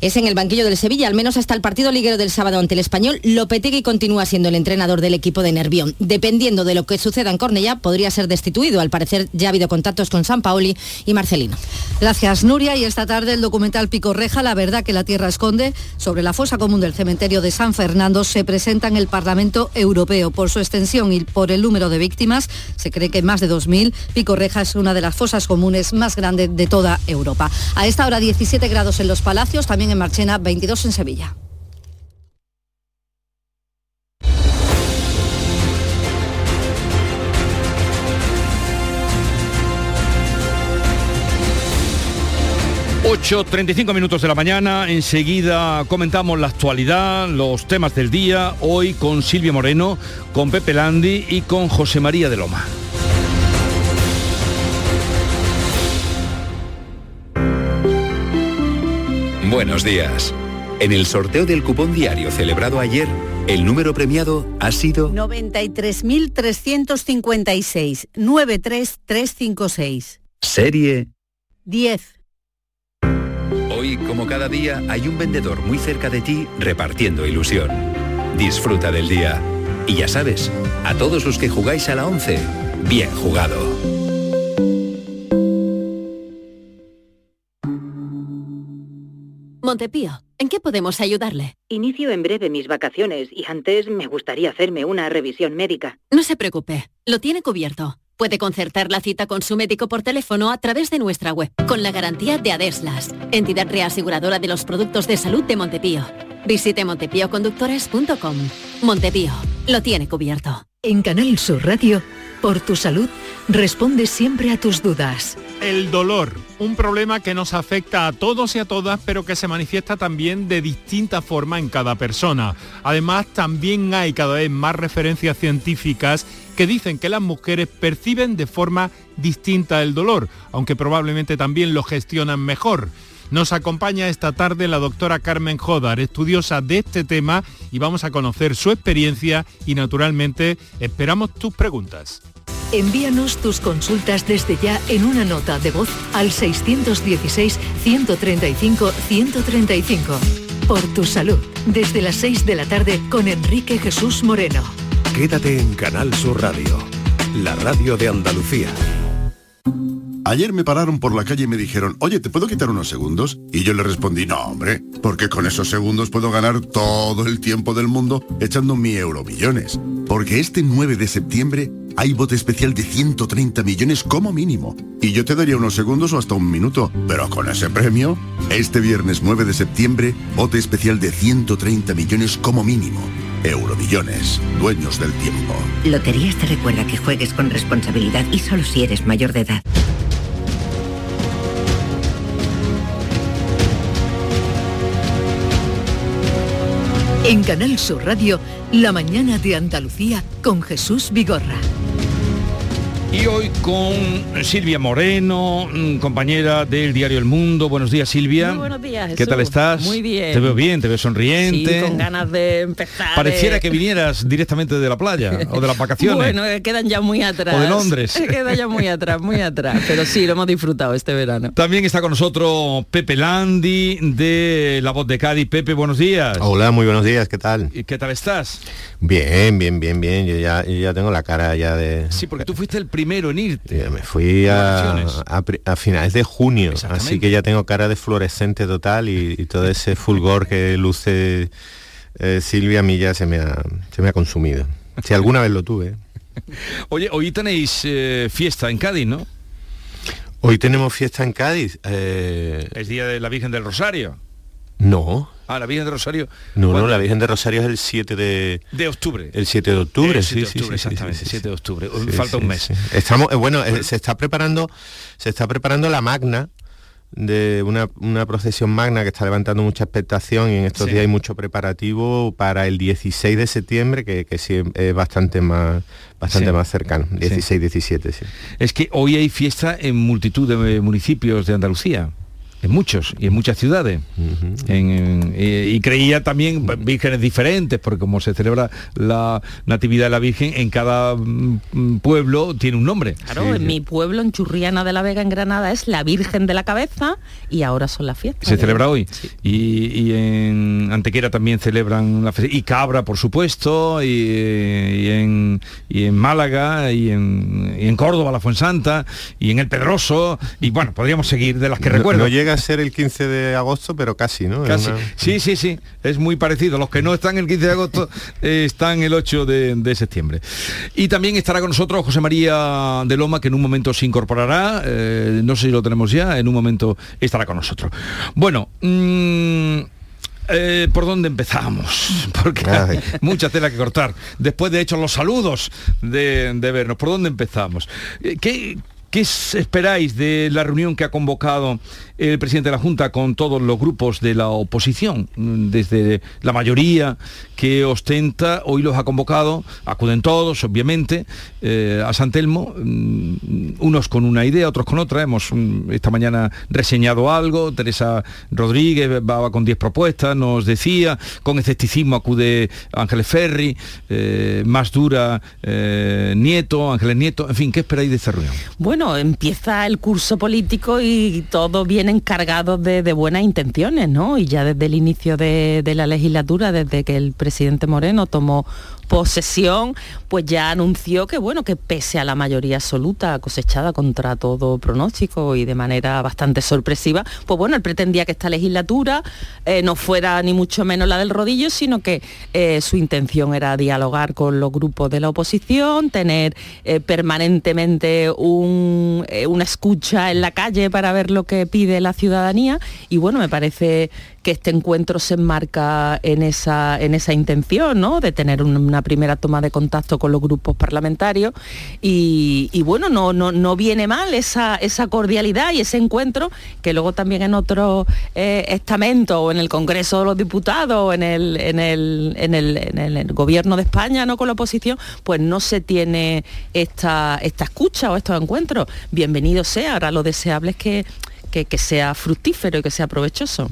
S39: es en el banquillo del Sevilla, al menos hasta el partido liguero del sábado ante el Español. Lopetegui continúa siendo el entrenador del equipo de Nervión. Dependiendo de lo que suceda en Cornellá, podría ser destituido. Al parecer ya ha habido contactos con San Paoli y Marcelino.
S37: Gracias, Nuria. Y esta tarde el documental Pico Reja, La verdad que la tierra esconde, sobre la fosa común del cementerio de San Fernando, se presenta en el Parlamento Europeo. Por su extensión y por el número de víctimas, se cree que más de 2.000. Pico Reja es una de las fosas comunes más grandes de toda Europa. A esta hora 17 grados en los Palacios, también en Marchena 22 en Sevilla.
S1: ...8.35 minutos de la mañana... ...enseguida comentamos la actualidad... ...los temas del día... ...hoy con Silvia Moreno... ...con Pepe Landi y con José María de Loma.
S40: Buenos días. En el sorteo del cupón diario celebrado ayer, el número premiado ha sido
S41: 93.356 93356.
S40: Serie
S41: 10.
S40: Hoy, como cada día, hay un vendedor muy cerca de ti repartiendo ilusión. Disfruta del día. Y ya sabes, a todos los que jugáis a la 11, bien jugado.
S42: Montepío, ¿en qué podemos ayudarle?
S43: Inicio en breve mis vacaciones y antes me gustaría hacerme una revisión médica.
S42: No se preocupe, lo tiene cubierto. Puede concertar la cita con su médico por teléfono a través de nuestra web, con la garantía de Adeslas, entidad reaseguradora de los productos de salud de Montepío. Visite montepíoconductores.com. Montepío, lo tiene cubierto.
S25: En Canal Sur Radio, por tu salud, responde siempre a tus dudas.
S44: El dolor, un problema que nos afecta a todos y a todas, pero que se manifiesta también de distinta forma en cada persona. Además, también hay cada vez más referencias científicas que dicen que las mujeres perciben de forma distinta el dolor, aunque probablemente también lo gestionan mejor. Nos acompaña esta tarde la doctora Carmen Jodar, estudiosa de este tema, y vamos a conocer su experiencia y naturalmente esperamos tus preguntas.
S25: Envíanos tus consultas desde ya en una nota de voz al 616-135-135. Por tu salud, desde las 6 de la tarde con Enrique Jesús Moreno.
S21: Quédate en Canal Sur Radio, la radio de Andalucía.
S23: Ayer me pararon por la calle y me dijeron, oye, ¿te puedo quitar unos segundos? Y yo le respondí, no, hombre, porque con esos segundos puedo ganar todo el tiempo del mundo echando mi euromillones. Porque este 9 de septiembre hay bote especial de 130 millones como mínimo. Y yo te daría unos segundos o hasta un minuto. Pero con ese premio, este viernes 9 de septiembre, bote especial de 130 millones como mínimo. Euromillones, dueños del tiempo.
S24: Loterías te recuerda que juegues con responsabilidad y solo si eres mayor de edad.
S25: En Canal Sur Radio, La mañana de Andalucía con Jesús Vigorra.
S1: Y hoy con Silvia Moreno, mm, compañera del diario El Mundo. Buenos días, Silvia.
S45: Muy buenos días,
S1: ¿Qué tal estás?
S45: Muy bien.
S1: Te veo bien, te veo sonriente.
S45: Sí, con ganas de empezar.
S1: Pareciera
S45: eh.
S1: que vinieras directamente de la playa o de las vacaciones.
S45: Bueno, eh, quedan ya muy atrás.
S1: O de Londres.
S45: Queda ya muy atrás, muy atrás. Pero sí, lo hemos disfrutado este verano.
S1: También está con nosotros Pepe Landi de La Voz de Cádiz. Pepe, buenos días.
S46: Hola, muy buenos días, ¿qué tal?
S1: ¿Y qué tal estás?
S46: Bien, bien, bien, bien. Yo ya, yo ya tengo la cara ya de...
S1: Sí, porque tú fuiste el primero en irte.
S46: Me fui a, a finales de junio, así que ya tengo cara de fluorescente total y, y todo ese fulgor que luce eh, Silvia a mí ya se me ha, se me ha consumido. Si alguna vez lo tuve.
S1: Oye, hoy tenéis eh, fiesta en Cádiz, ¿no?
S46: Hoy tenemos fiesta en Cádiz. eh,
S1: Es Día de la Virgen del Rosario.
S46: No.
S1: Ah, la Virgen de Rosario.
S46: No, no, la Virgen de Rosario es el 7 de...
S1: De octubre.
S46: El 7 de octubre,
S1: El
S46: sí,
S1: 7 de octubre,
S46: sí, sí,
S1: exactamente,
S46: sí, sí,
S1: 7 de octubre. Falta un mes.
S46: Estamos, eh, bueno, eh, se está preparando, se está preparando la magna de una, una procesión magna que está levantando mucha expectación y en estos
S1: Sí.
S46: días hay mucho preparativo para el 16 de septiembre, que, que sí es bastante más bastante
S1: Sí.
S46: más cercano, 16, 17, sí.
S1: Es que hoy hay fiesta en multitud de municipios de Andalucía. En muchos y en muchas ciudades. En- en- y creía también vírgenes diferentes, porque como se celebra la Natividad de la Virgen, en cada mm, pueblo tiene un nombre.
S45: Claro, en mi pueblo, en Churriana de la Vega, en Granada, es la Virgen de la Cabeza y ahora son las fiestas.
S1: Se celebra hoy. Y, y en Antequera también celebran la fe- Y Cabra, por supuesto, y, y en, y en Málaga, y en, y en Córdoba, la Fuensanta, y en El Pedroso, y bueno, podríamos seguir de las que
S46: No-
S1: recuerdo.
S46: No, llega a ser el 15 de agosto, pero casi, ¿no?
S1: Casi.
S46: una-
S1: Sí, sí, sí, es muy parecido. Los que no están el 15 de agosto eh, están el 8 de, de septiembre. Y también estará con nosotros José María de Loma, que en un momento se incorporará, eh, no sé si lo tenemos ya, en un momento estará con nosotros. Bueno, mm, eh, ¿por dónde empezamos? Porque hay mucha tela que cortar. Después de hecho los saludos de, de vernos, ¿por dónde empezamos? ¿Qué, ¿Qué esperáis de la reunión que ha convocado el presidente de la Junta con todos los grupos de la oposición? Desde la mayoría que ostenta, hoy los ha convocado, acuden todos, obviamente, eh, a San Telmo, mm, unos con una idea, otros con otra. Hemos mm, esta mañana reseñado algo, Teresa Rodríguez va con 10 propuestas, nos decía, con escepticismo acude Ángeles Ferri, eh, más dura eh, Nieto, Ángeles Nieto, en fin, ¿qué esperáis de esta reunión?
S45: Bueno, empieza el curso político y todos vienen cargados de, buenas intenciones, ¿no? Y ya desde el inicio de la legislatura, desde que el presidente Moreno tomó posesión, pues ya anunció que bueno, que pese a la mayoría absoluta cosechada contra todo pronóstico y de manera bastante sorpresiva, pues bueno, él pretendía que esta legislatura eh, no fuera ni mucho menos la del rodillo, sino que eh, su intención era dialogar con los grupos de la oposición, tener eh, permanentemente un, una escucha en la calle para ver lo que pide la ciudadanía. Y bueno, me parece que este encuentro se enmarca en esa, en esa intención, ¿no? De tener un- una primera toma de contacto con los grupos parlamentarios y, bueno, no, no, no viene mal esa, esa cordialidad y ese encuentro que luego también en otros eh, estamentos o en el Congreso de los Diputados o en el, en el, en el, en el- en el gobierno de España, ¿no? Con la oposición, pues no se tiene esta, esta escucha o estos encuentros. Bienvenido sea, ahora lo deseable es que, que, sea fructífero y que sea provechoso.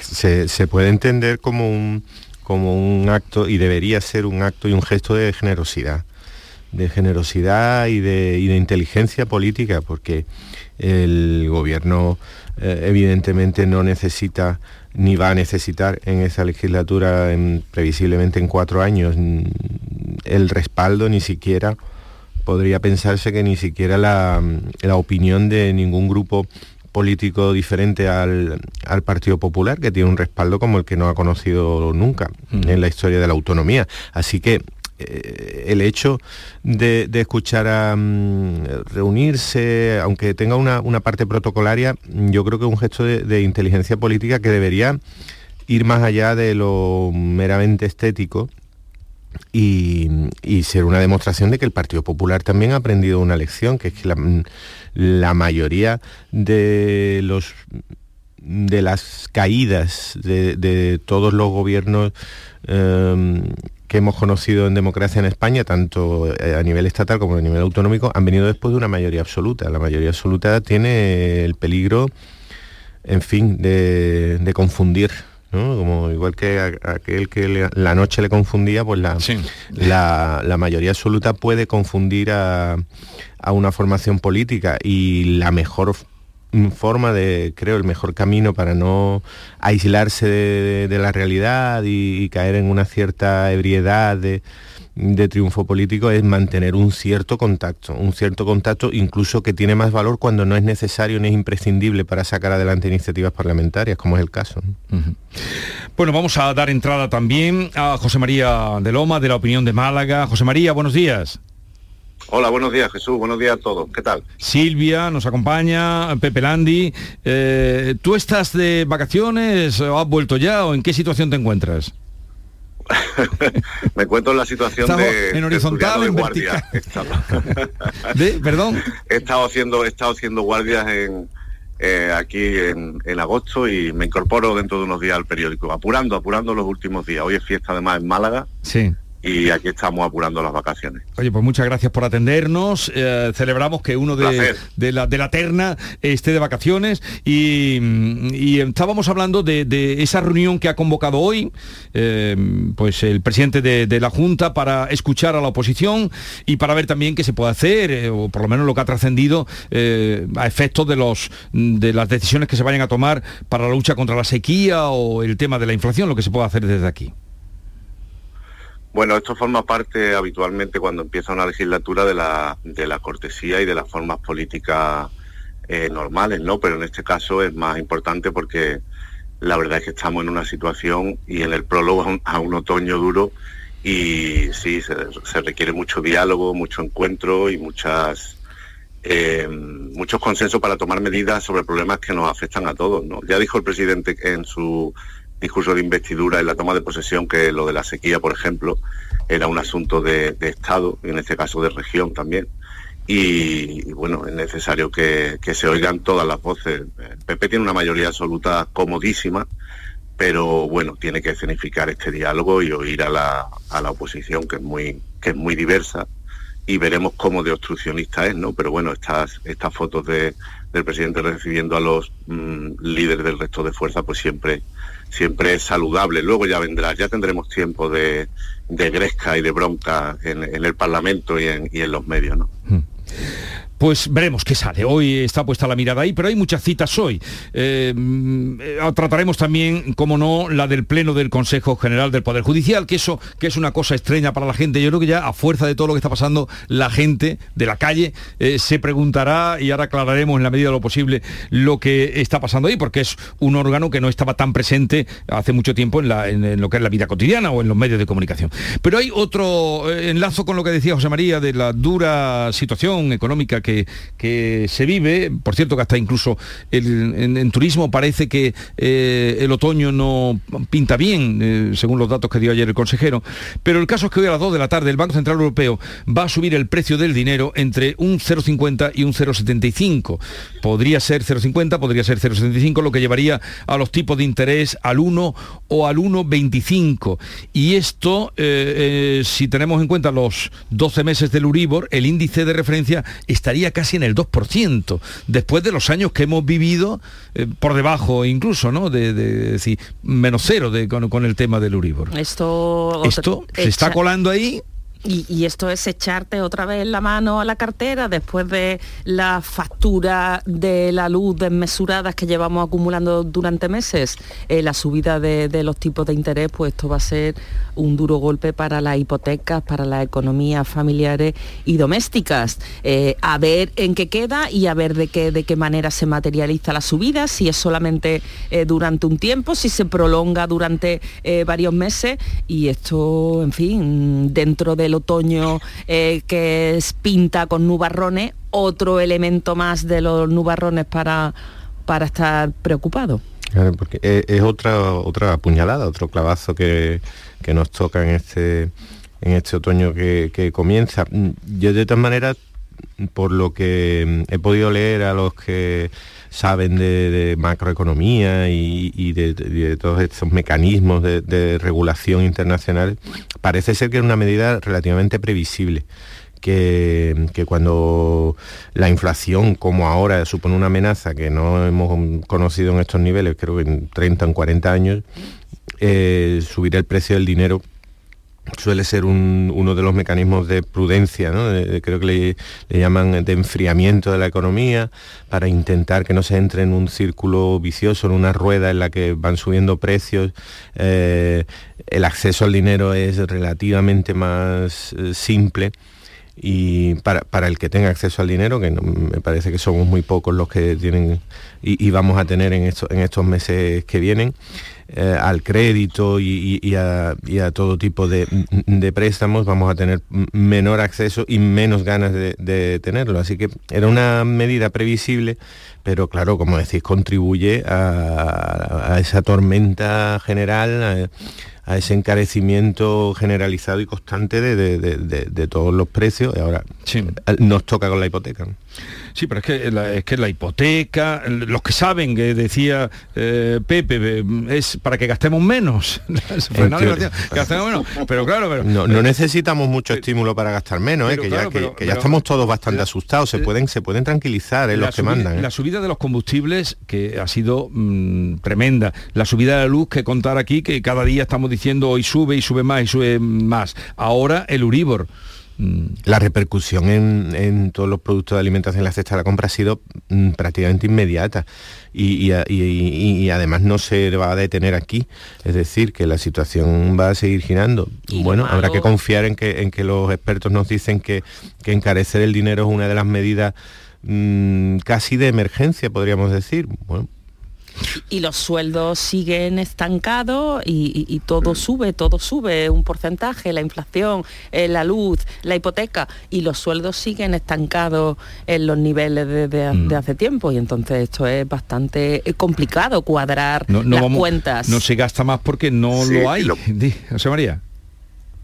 S46: Se, puede entender como un, como un acto, y debería ser un acto y un gesto de generosidad, de generosidad y de, y de inteligencia política, porque el gobierno eh, evidentemente no necesita ni va a necesitar en esa legislatura, en- previsiblemente en cuatro años, mm, el respaldo ni siquiera podría pensarse que ni siquiera la, la opinión de ningún grupo político diferente al, al Partido Popular, que tiene un respaldo como el que no ha conocido nunca en la historia de la autonomía. Así que eh, el hecho de, de escuchar a mm, reunirse, aunque tenga una, una parte protocolaria, yo creo que es un gesto de, de inteligencia política que debería ir más allá de lo meramente estético y, y ser una demostración de que el Partido Popular también ha aprendido una lección, que es que la, la mayoría de los de las caídas de, de todos los gobiernos eh, que hemos conocido en democracia en España, tanto eh, a nivel estatal como a nivel autonómico, han venido después de una mayoría absoluta. La mayoría absoluta tiene el peligro, en fin, de, de confundir. ¿no? Como igual que a- aquel que le- la noche le confundía, pues la, la, la mayoría absoluta puede confundir a, a una formación política y la mejor f- forma de, creo, el mejor camino para no aislarse de, la realidad y, caer en una cierta ebriedad de, triunfo político es mantener un cierto contacto, un cierto contacto incluso que tiene más valor cuando no es necesario ni es imprescindible para sacar adelante iniciativas parlamentarias, como es el caso. ¿no?
S1: Bueno, vamos a dar entrada también a José María de Loma, de la opinión de Málaga. José María, buenos días.
S47: Hola, buenos días Jesús, buenos días a todos. ¿Qué tal?
S1: Silvia nos acompaña, Pepe Landi. Eh, ¿Tú estás de vacaciones o has vuelto ya o en qué situación te encuentras?
S47: Me encuentro en la situación de
S1: en horizontal,
S47: de
S1: en
S47: guardia.
S1: ¿De? Perdón.
S47: He estado haciendo, he estado haciendo guardias en, eh, aquí en, en, agosto y me incorporo dentro de unos días al periódico, apurando, apurando los últimos días. Hoy es fiesta además en Málaga.
S1: Sí
S47: y aquí estamos apurando las vacaciones.
S1: Oye, pues muchas gracias por atendernos. Eh, celebramos que uno de, de, la, de la terna esté de vacaciones y, y estábamos hablando de, de, esa reunión que ha convocado hoy eh, pues el presidente de, la Junta para escuchar a la oposición y para ver también qué se puede hacer, eh, o por lo menos lo que ha trascendido a efectos de, los, de las decisiones que se vayan a tomar para la lucha contra la sequía o el tema de la inflación, lo que se puede hacer desde aquí.
S47: Bueno, esto forma parte habitualmente cuando empieza una legislatura de la, de la cortesía y de las formas políticas eh, normales, ¿no? Pero en este caso es más importante porque la verdad es que estamos en una situación y en el prólogo a un, a un otoño duro y sí, se, se, requiere mucho diálogo, mucho encuentro y muchas eh, muchos consensos para tomar medidas sobre problemas que nos afectan a todos, ¿no? Ya dijo el presidente en su discurso de investidura en la toma de posesión que lo de la sequía, por ejemplo, era un asunto de, de Estado, en este caso de región también. Y, bueno, es necesario que, se oigan todas las voces. El PP tiene una mayoría absoluta comodísima, pero bueno, tiene que escenificar este diálogo y oír a la, a la oposición, que es muy, que es muy diversa, y veremos cómo de obstruccionista es, ¿no? Pero bueno, estas, estas fotos de, del presidente recibiendo a los mmm, líderes del resto de fuerza, pues siempre, siempre es saludable. Luego ya vendrá, ya tendremos tiempo de, gresca y de bronca en, en el Parlamento y en, y en, los medios, ¿no?
S1: Mm. Pues veremos qué sale. Hoy está puesta la mirada ahí, pero hay muchas citas hoy. Eh, trataremos también, como no, la del Pleno del Consejo General del Poder Judicial, que eso que es una cosa extraña para la gente. Yo creo que ya a fuerza de todo lo que está pasando, la gente de la calle eh, se preguntará y ahora aclararemos en la medida de lo posible lo que está pasando ahí, porque es un órgano que no estaba tan presente hace mucho tiempo en, lo que es la vida cotidiana o en los medios de comunicación. Pero hay otro eh, enlazo con lo que decía José María de la dura situación económica que, se vive. Por cierto que hasta incluso en, turismo parece que eh, el otoño no pinta bien, eh, según los datos que dio ayer el consejero. Pero el caso es que hoy a las 2 de la tarde el Banco Central Europeo va a subir el precio del dinero entre un 0,50 y un 0,75. Podría ser 0,50, podría ser 0,75, lo que llevaría a los tipos de interés al 1 o al 1,25. Y esto, eh, si tenemos en cuenta los 12 meses del Uribor, el índice de referencia estaría casi en el 2%, después de los años que hemos vivido eh, por debajo incluso, ¿no? De, de, de decir, menos cero de, con, con, el tema del Uribor.
S45: Esto,
S1: Esto se está colando ahí
S45: y, esto es echarte otra vez la mano a la cartera después de la factura de la luz desmesuradas que llevamos acumulando durante meses, eh, la subida de, de, los tipos de interés, pues esto va a ser un duro golpe para las hipotecas, para las economías familiares y domésticas. Eh, a ver en qué queda y a ver de qué, de qué manera se materializa la subida, si es solamente eh, durante un tiempo, si se prolonga durante varios meses y esto, en fin, dentro del otoño eh, que es pinta con nubarrones, otro elemento más de los nubarrones para, para estar preocupado.
S46: Porque es, es, otra otra puñalada, otro clavazo que, que, nos toca en este en este otoño que, que comienza. Yo de todas maneras, por lo que he podido leer a los que saben de, macroeconomía y, de, todos estos mecanismos de, regulación internacional, parece ser que es una medida relativamente previsible. Que, que, cuando la inflación, como ahora, supone una amenaza que no hemos conocido en estos niveles, creo que en 30 o en 40 años, eh, subir el precio del dinero suele ser un, uno de los mecanismos de prudencia, creo que le, llaman de enfriamiento de la economía, para intentar que no se entre en un círculo vicioso, en una rueda en la que van subiendo precios. Eh, el acceso al dinero es relativamente más eh, simple y para, para, el que tenga acceso al dinero, que me parece que somos muy pocos los que tienen y, y vamos a tener en, esto, en estos meses que vienen, eh, al crédito y, a, todo tipo de, préstamos, vamos a tener menor acceso y menos ganas de, tenerlo. Así que era una medida previsible, pero claro, como decís, contribuye a, esa tormenta general. A ese encarecimiento generalizado y constante de, de, de, de todos los precios y ahora sí. nos toca con la hipoteca. ¿no?
S1: Sí, pero es que la, es que la hipoteca, los que saben, que decía eh, Pepe, es para que gastemos menos. gastemos menos. Pero claro, pero,
S46: no, no, necesitamos mucho estímulo para gastar menos, eh, que, claro, ya, que, que ya estamos todos bastante asustados, se pueden, se pueden tranquilizar eh, los que mandan.
S1: La subida de los combustibles, que ha sido mmm, tremenda. La subida de la luz, que contar aquí, que cada día estamos diciendo hoy sube y sube más y sube más. Ahora el Uribor
S46: la repercusión en, en, todos los productos de alimentación en la cesta de la compra ha sido mm, prácticamente inmediata y, y, y, y, además no se va a detener aquí, es decir, que la situación va a seguir girando. bueno, malo... habrá que confiar en que, en que los expertos nos dicen que, que encarecer el dinero es una de las medidas mmm, casi de emergencia, podríamos decir. Bueno,
S45: y los sueldos siguen estancados y, y, y, todo sube, todo sube, un porcentaje, la inflación, eh, la luz, la hipoteca, y los sueldos siguen estancados en los niveles de, de, mm. de hace tiempo. Y entonces esto es bastante complicado cuadrar
S1: no, no
S45: las
S1: vamos,
S45: cuentas.
S1: No se gasta más porque no sí, lo hay. Lo... José María.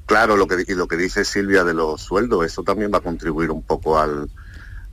S47: Claro, lo que, y lo que dice Silvia de los sueldos, eso también va a contribuir un poco al,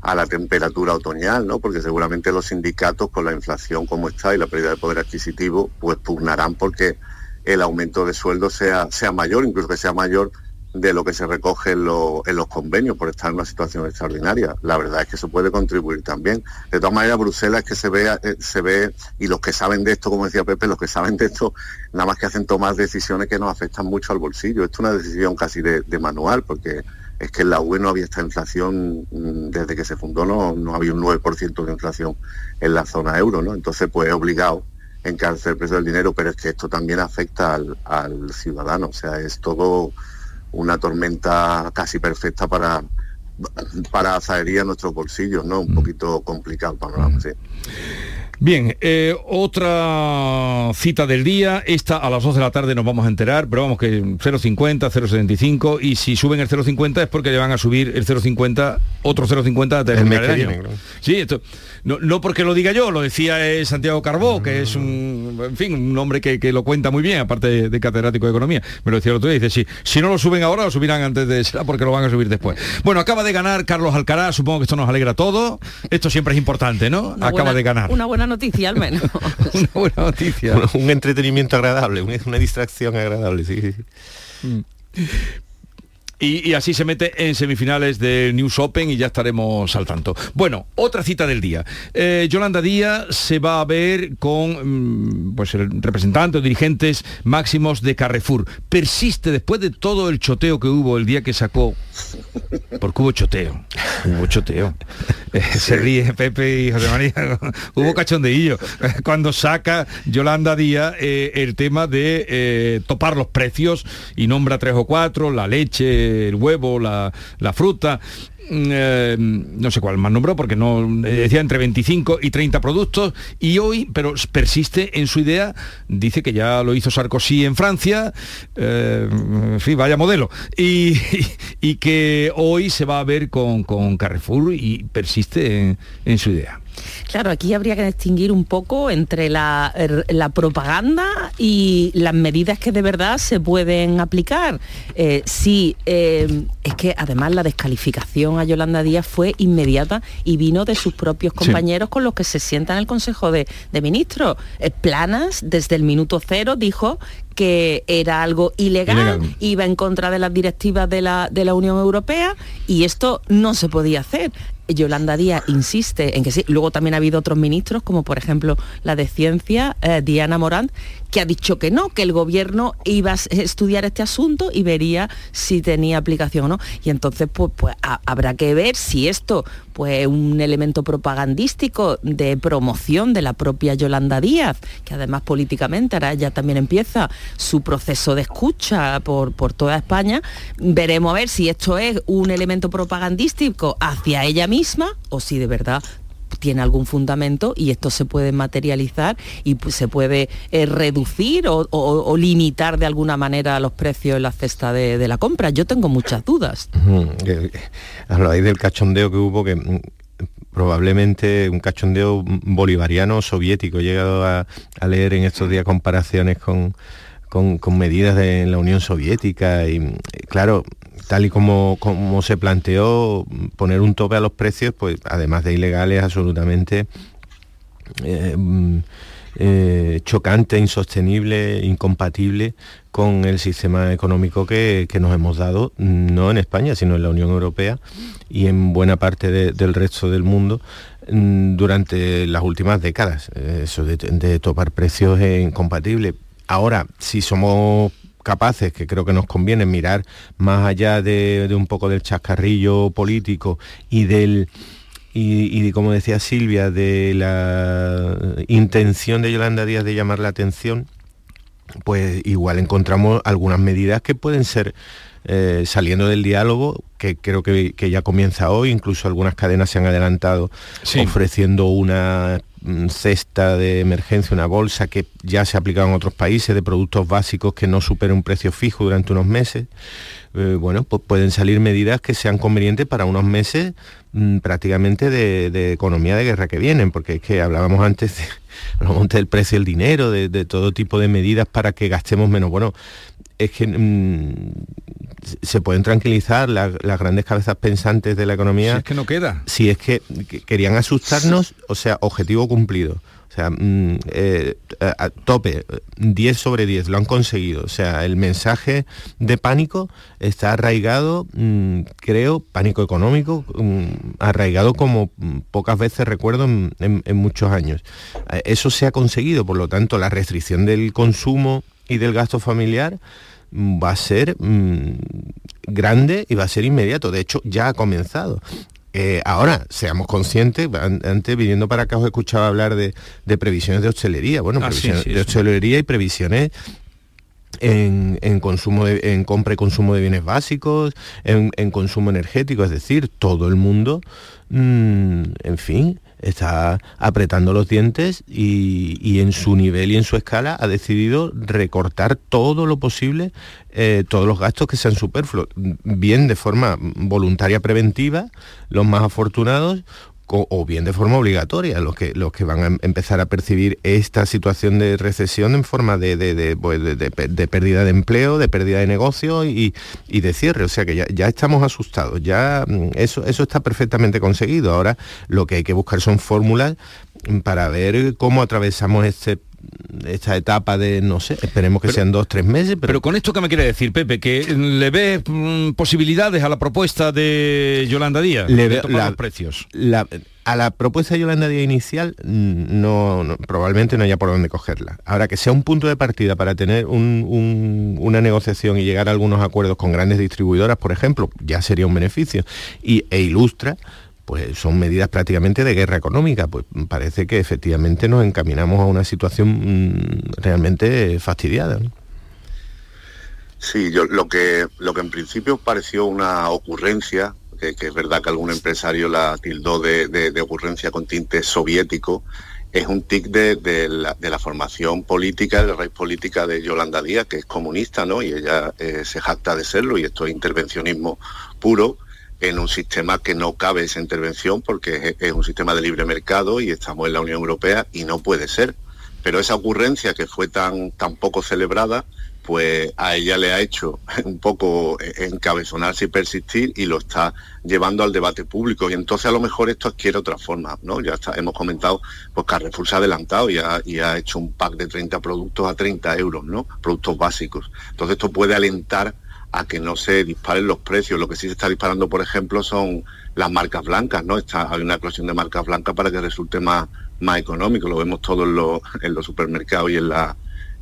S47: a la temperatura otoñal, ¿no? Porque seguramente los sindicatos, con la inflación como está y la pérdida de poder adquisitivo, pues pugnarán porque el aumento de sueldo sea, sea mayor, incluso que sea mayor de lo que se recoge en, lo, en, los convenios por estar en una situación extraordinaria. La verdad es que eso puede contribuir también. De todas maneras, Bruselas que se ve, eh, se ve, y los que saben de esto, como decía Pepe, los que saben de esto, nada más que hacen tomar decisiones que nos afectan mucho al bolsillo. Esto es una decisión casi de, de manual, porque es que en la UE no había esta inflación, desde que se fundó no, no había un 9% de inflación en la zona euro, ¿no? Entonces, pues es obligado encarecer el precio del dinero, pero es que esto también afecta al, al ciudadano, o sea, es todo una tormenta casi perfecta para, para zahería nuestros bolsillos, ¿no? Un poquito complicado el panorama, sí.
S1: Bien, eh, otra cita del día, esta a las 2 de la tarde nos vamos a enterar, pero vamos que 0,50, 0,75 y si suben el 0,50 es porque le van a subir el 0,50, otro 0,50
S46: el mes que viene.
S1: Sí, esto, no, no, porque lo diga yo, lo decía eh, Santiago Carbó, mm. que es un, en fin, un hombre que, que, lo cuenta muy bien, aparte de, de, catedrático de economía. Me lo decía el otro día, dice, sí, si no lo suben ahora, lo subirán antes de será porque lo van a subir después. Bueno, acaba de ganar Carlos Alcaraz, supongo que esto nos alegra a todos. Esto siempre es importante, ¿no?
S45: Una
S1: acaba
S45: buena,
S1: de ganar.
S45: Una buena noticia al menos.
S1: una buena noticia.
S46: un, un, entretenimiento agradable, una, una distracción agradable, sí. sí.
S1: Mm. Y, y, así se mete en semifinales del News Open y ya estaremos al tanto. Bueno, otra cita del día. Eh, Yolanda Díaz se va a ver con mm, pues el representante o dirigentes máximos de Carrefour. Persiste después de todo el choteo que hubo el día que sacó. Porque hubo choteo. Hubo choteo. Eh, se ríe Pepe y José María. hubo cachondeillo. Cuando saca Yolanda Díaz eh, el tema de topar los precios y nombra tres o cuatro, la leche el huevo, la, la fruta, eh, no sé cuál más nombró porque no eh, decía entre 25 y 30 productos y hoy pero persiste en su idea dice que ya lo hizo Sarkozy en Francia eh, vaya modelo y, y, que hoy se va a ver con, con Carrefour y persiste en su idea
S45: Claro, aquí habría que distinguir un poco entre la, la, propaganda y las medidas que de verdad se pueden aplicar. Eh, sí, eh, es que además la descalificación a Yolanda Díaz fue inmediata y vino de sus propios compañeros sí. con los que se sienta en el Consejo de, de Ministros. Eh, Planas, desde el minuto cero, dijo que era algo ilegal, ilegal, iba en contra de las directivas de la, de la Unión Europea y esto no se podía hacer. Yolanda Díaz insiste en que sí. Luego también ha habido otros ministros, como por ejemplo la de Ciencia, eh, Diana Morant, que ha dicho que no, que el gobierno iba a estudiar este asunto y vería si tenía aplicación o no. Y entonces pues, pues habrá que ver si esto pues un elemento propagandístico de promoción de la propia Yolanda Díaz, que además políticamente ahora ya también empieza su proceso de escucha por, por toda España. Veremos a ver si esto es un elemento propagandístico hacia ella misma o si de verdad tiene algún fundamento y esto se puede materializar y se puede eh, reducir o, limitar de alguna manera los precios en la cesta de, la compra. Yo tengo muchas dudas.
S46: Habláis del cachondeo que hubo que mm, probablemente un cachondeo bolivariano soviético. He llegado a, leer en estos días comparaciones con, con, medidas de la Unión Soviética y claro, tal y como, como se planteó, poner un tope a los precios, pues además de ilegales, absolutamente eh, eh, chocante, insostenible, incompatible con el sistema económico que, nos hemos dado, no en España, sino en la Unión Europea y en buena parte del resto del mundo mm, durante las últimas décadas. Eso de, de topar precios es incompatible. Ahora, si somos capaces, que creo que nos conviene mirar más allá de, un poco del chascarrillo político y del y, como decía Silvia, de la intención de Yolanda Díaz de llamar la atención, pues igual encontramos algunas medidas que pueden ser eh, saliendo del diálogo, que creo que, ya comienza hoy, incluso algunas cadenas se han adelantado ofreciendo una cesta de emergencia, una bolsa que ya se ha aplicado en otros países de productos básicos que no superen un precio fijo durante unos meses, eh, bueno, pues pueden salir medidas que sean convenientes para unos meses mm, prácticamente de, economía de guerra que vienen, porque es que hablábamos antes del precio del dinero, de, de, todo tipo de medidas para que gastemos menos. Bueno, es que mm, se pueden tranquilizar las, grandes cabezas pensantes de la economía.
S1: Si es que no queda.
S46: Si es que, querían asustarnos, o sea, objetivo cumplido. O sea, mm, eh, a, tope, 10 sobre 10, lo han conseguido. O sea, el mensaje de pánico está arraigado, mm, creo, pánico económico, arraigado como pocas veces recuerdo en, en muchos años. Eh, eso se ha conseguido, por lo tanto, la restricción del consumo y del gasto familiar va a ser mm, grande y va a ser inmediato. De hecho, ya ha comenzado. Eh, ahora, seamos conscientes, antes viniendo para acá os escuchaba hablar de, previsiones de hostelería, bueno, ah, previsiones de hostelería y previsiones en, consumo en compra y consumo de bienes básicos, en, consumo energético, es decir, todo el mundo, mm, en fin, está apretando los dientes y, en su nivel y en su escala ha decidido recortar todo lo posible, eh, todos los gastos que sean superfluos, bien de forma voluntaria preventiva, los más afortunados, o bien de forma obligatoria, los que, los que van a empezar a percibir esta situación de recesión en forma de, pues, pérdida de empleo, de pérdida de negocio y, de cierre. O sea que ya, estamos asustados, ya mm, eso, eso está perfectamente conseguido. Ahora lo que hay que buscar son fórmulas para ver cómo atravesamos este esta etapa de, no sé, esperemos que sean dos, tres meses.
S1: Pero... con esto, ¿qué me quiere decir, Pepe? ¿Que le ve mm, posibilidades a la propuesta de Yolanda Díaz
S46: le
S1: de
S46: los
S1: precios?
S46: a la propuesta de Yolanda Díaz inicial, mm, no, probablemente no haya por dónde cogerla. Ahora, que sea un punto de partida para tener una negociación y llegar a algunos acuerdos con grandes distribuidoras, por ejemplo, ya sería un beneficio. Y, e ilustra pues son medidas prácticamente de guerra económica, pues parece que efectivamente nos encaminamos a una situación mm, realmente fastidiada.
S47: Sí, yo lo que lo que en principio pareció una ocurrencia, que, es verdad que algún empresario la tildó de, ocurrencia con tinte soviético, es un tic de, la, formación política, de la raíz política de Yolanda Díaz, que es comunista, ¿no? Y ella eh, se jacta de serlo, y esto es intervencionismo puro en un sistema que no cabe esa intervención porque es, un sistema de libre mercado y estamos en la Unión Europea y no puede ser. Pero esa ocurrencia que fue tan, tan poco celebrada, pues a ella le ha hecho un poco encabezonarse y persistir y lo está llevando al debate público. Y entonces a lo mejor esto adquiere otra forma, ¿no? Ya hemos comentado, pues Carrefour se ha adelantado y ha, y ha hecho un pack de 30 productos a 30 euros, ¿no? Productos básicos. Entonces esto puede alentar a que no se disparen los precios. Lo que sí se está disparando, por ejemplo, son las marcas blancas, ¿no? Está, hay una eclosión de marcas blancas para que resulte más, más económico. Lo vemos todo en los, en los supermercados y en, la,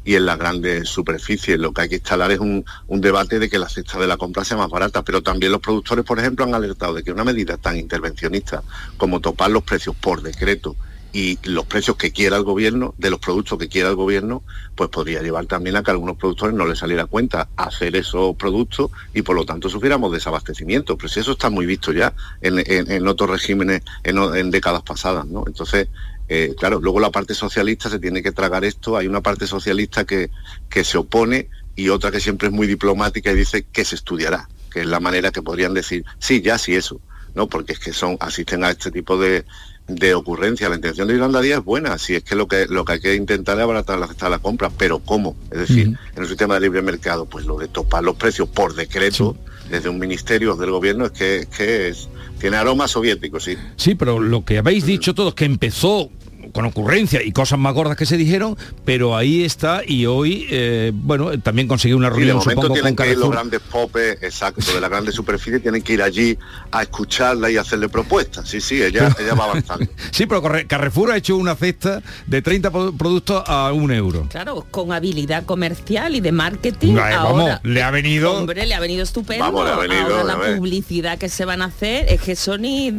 S47: y en las grandes superficies. Lo que hay que instalar es un, un, debate de que la cesta de la compra sea más barata, pero también los productores, por ejemplo, han alertado de que una medida tan intervencionista como topar los precios por decreto y los precios que quiera el gobierno, de los productos que quiera el gobierno, pues podría llevar también a que a algunos productores no les saliera cuenta hacer esos productos y por lo tanto sufriéramos desabastecimiento. Pero si eso está muy visto ya en, en, otros regímenes en, en, décadas pasadas, ¿no? Entonces, eh, claro, luego la parte socialista se tiene que tragar esto, hay una parte socialista que, que se opone y otra que siempre es muy diplomática y dice que se estudiará, que es la manera que podrían decir, sí, ya, sí, eso, ¿no? Porque es que son, asisten a este tipo de, de ocurrencia. La intención de Yolanda Díaz es buena, si es que lo que lo que hay que intentar es abaratar la cesta de la compra, pero ¿cómo? Es decir, uh -huh. en un sistema de libre mercado, pues lo de topar los precios por decreto sí. desde un ministerio del gobierno es que, que es, tiene aroma soviético, sí.
S1: Sí, pero lo que habéis dicho todos, que empezó con ocurrencia y cosas más gordas que se dijeron, pero ahí está y hoy, eh, bueno, también conseguí una reunión,
S47: y de momento
S1: supongo,
S47: tienen
S1: con
S47: que ir los grandes popes, exacto, de la grande superficie, tienen que ir allí a escucharla y hacerle propuestas. Sí, sí, ella, ella va avanzando.
S1: sí, pero Carrefour ha hecho una cesta de 30 productos a un euro.
S45: Claro, con habilidad comercial y de marketing.
S1: No, eh,
S45: ahora,
S1: vamos, le ha venido...
S45: Hombre, le ha venido estupendo.
S47: Vamos, le ha venido,
S45: ahora la
S47: ver.
S45: publicidad que se van a hacer es que eso ni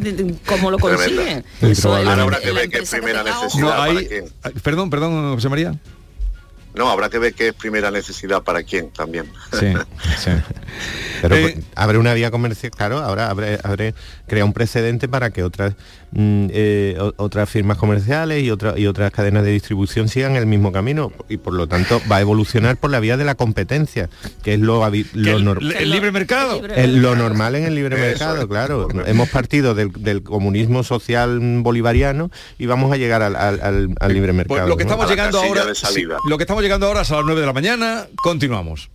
S45: cómo lo consiguen.
S47: Eso es ahora habrá que ver qué es primera necesidad
S1: No, hay,
S47: quién.
S1: Perdón, perdón, José María.
S47: No, habrá que ver qué es primera necesidad para quién también.
S46: Sí, sí. Pero eh, abre una vía comercial, claro, ahora abre, abre, crea un precedente para que otras mm, eh, otras firmas comerciales y, otra, y otras cadenas de distribución sigan el mismo camino y por lo tanto va a evolucionar por la vía de la competencia, que es lo, lo
S1: el, el, el, libre mercado.
S46: El, lo normal en el libre mercado, claro. Hemos partido del, del, comunismo social bolivariano y vamos a llegar al, al, al libre mercado.
S1: Pues lo que estamos
S46: ¿no?
S1: llegando ahora, sí, lo que estamos llegando ahora a las 9 de la mañana, continuamos.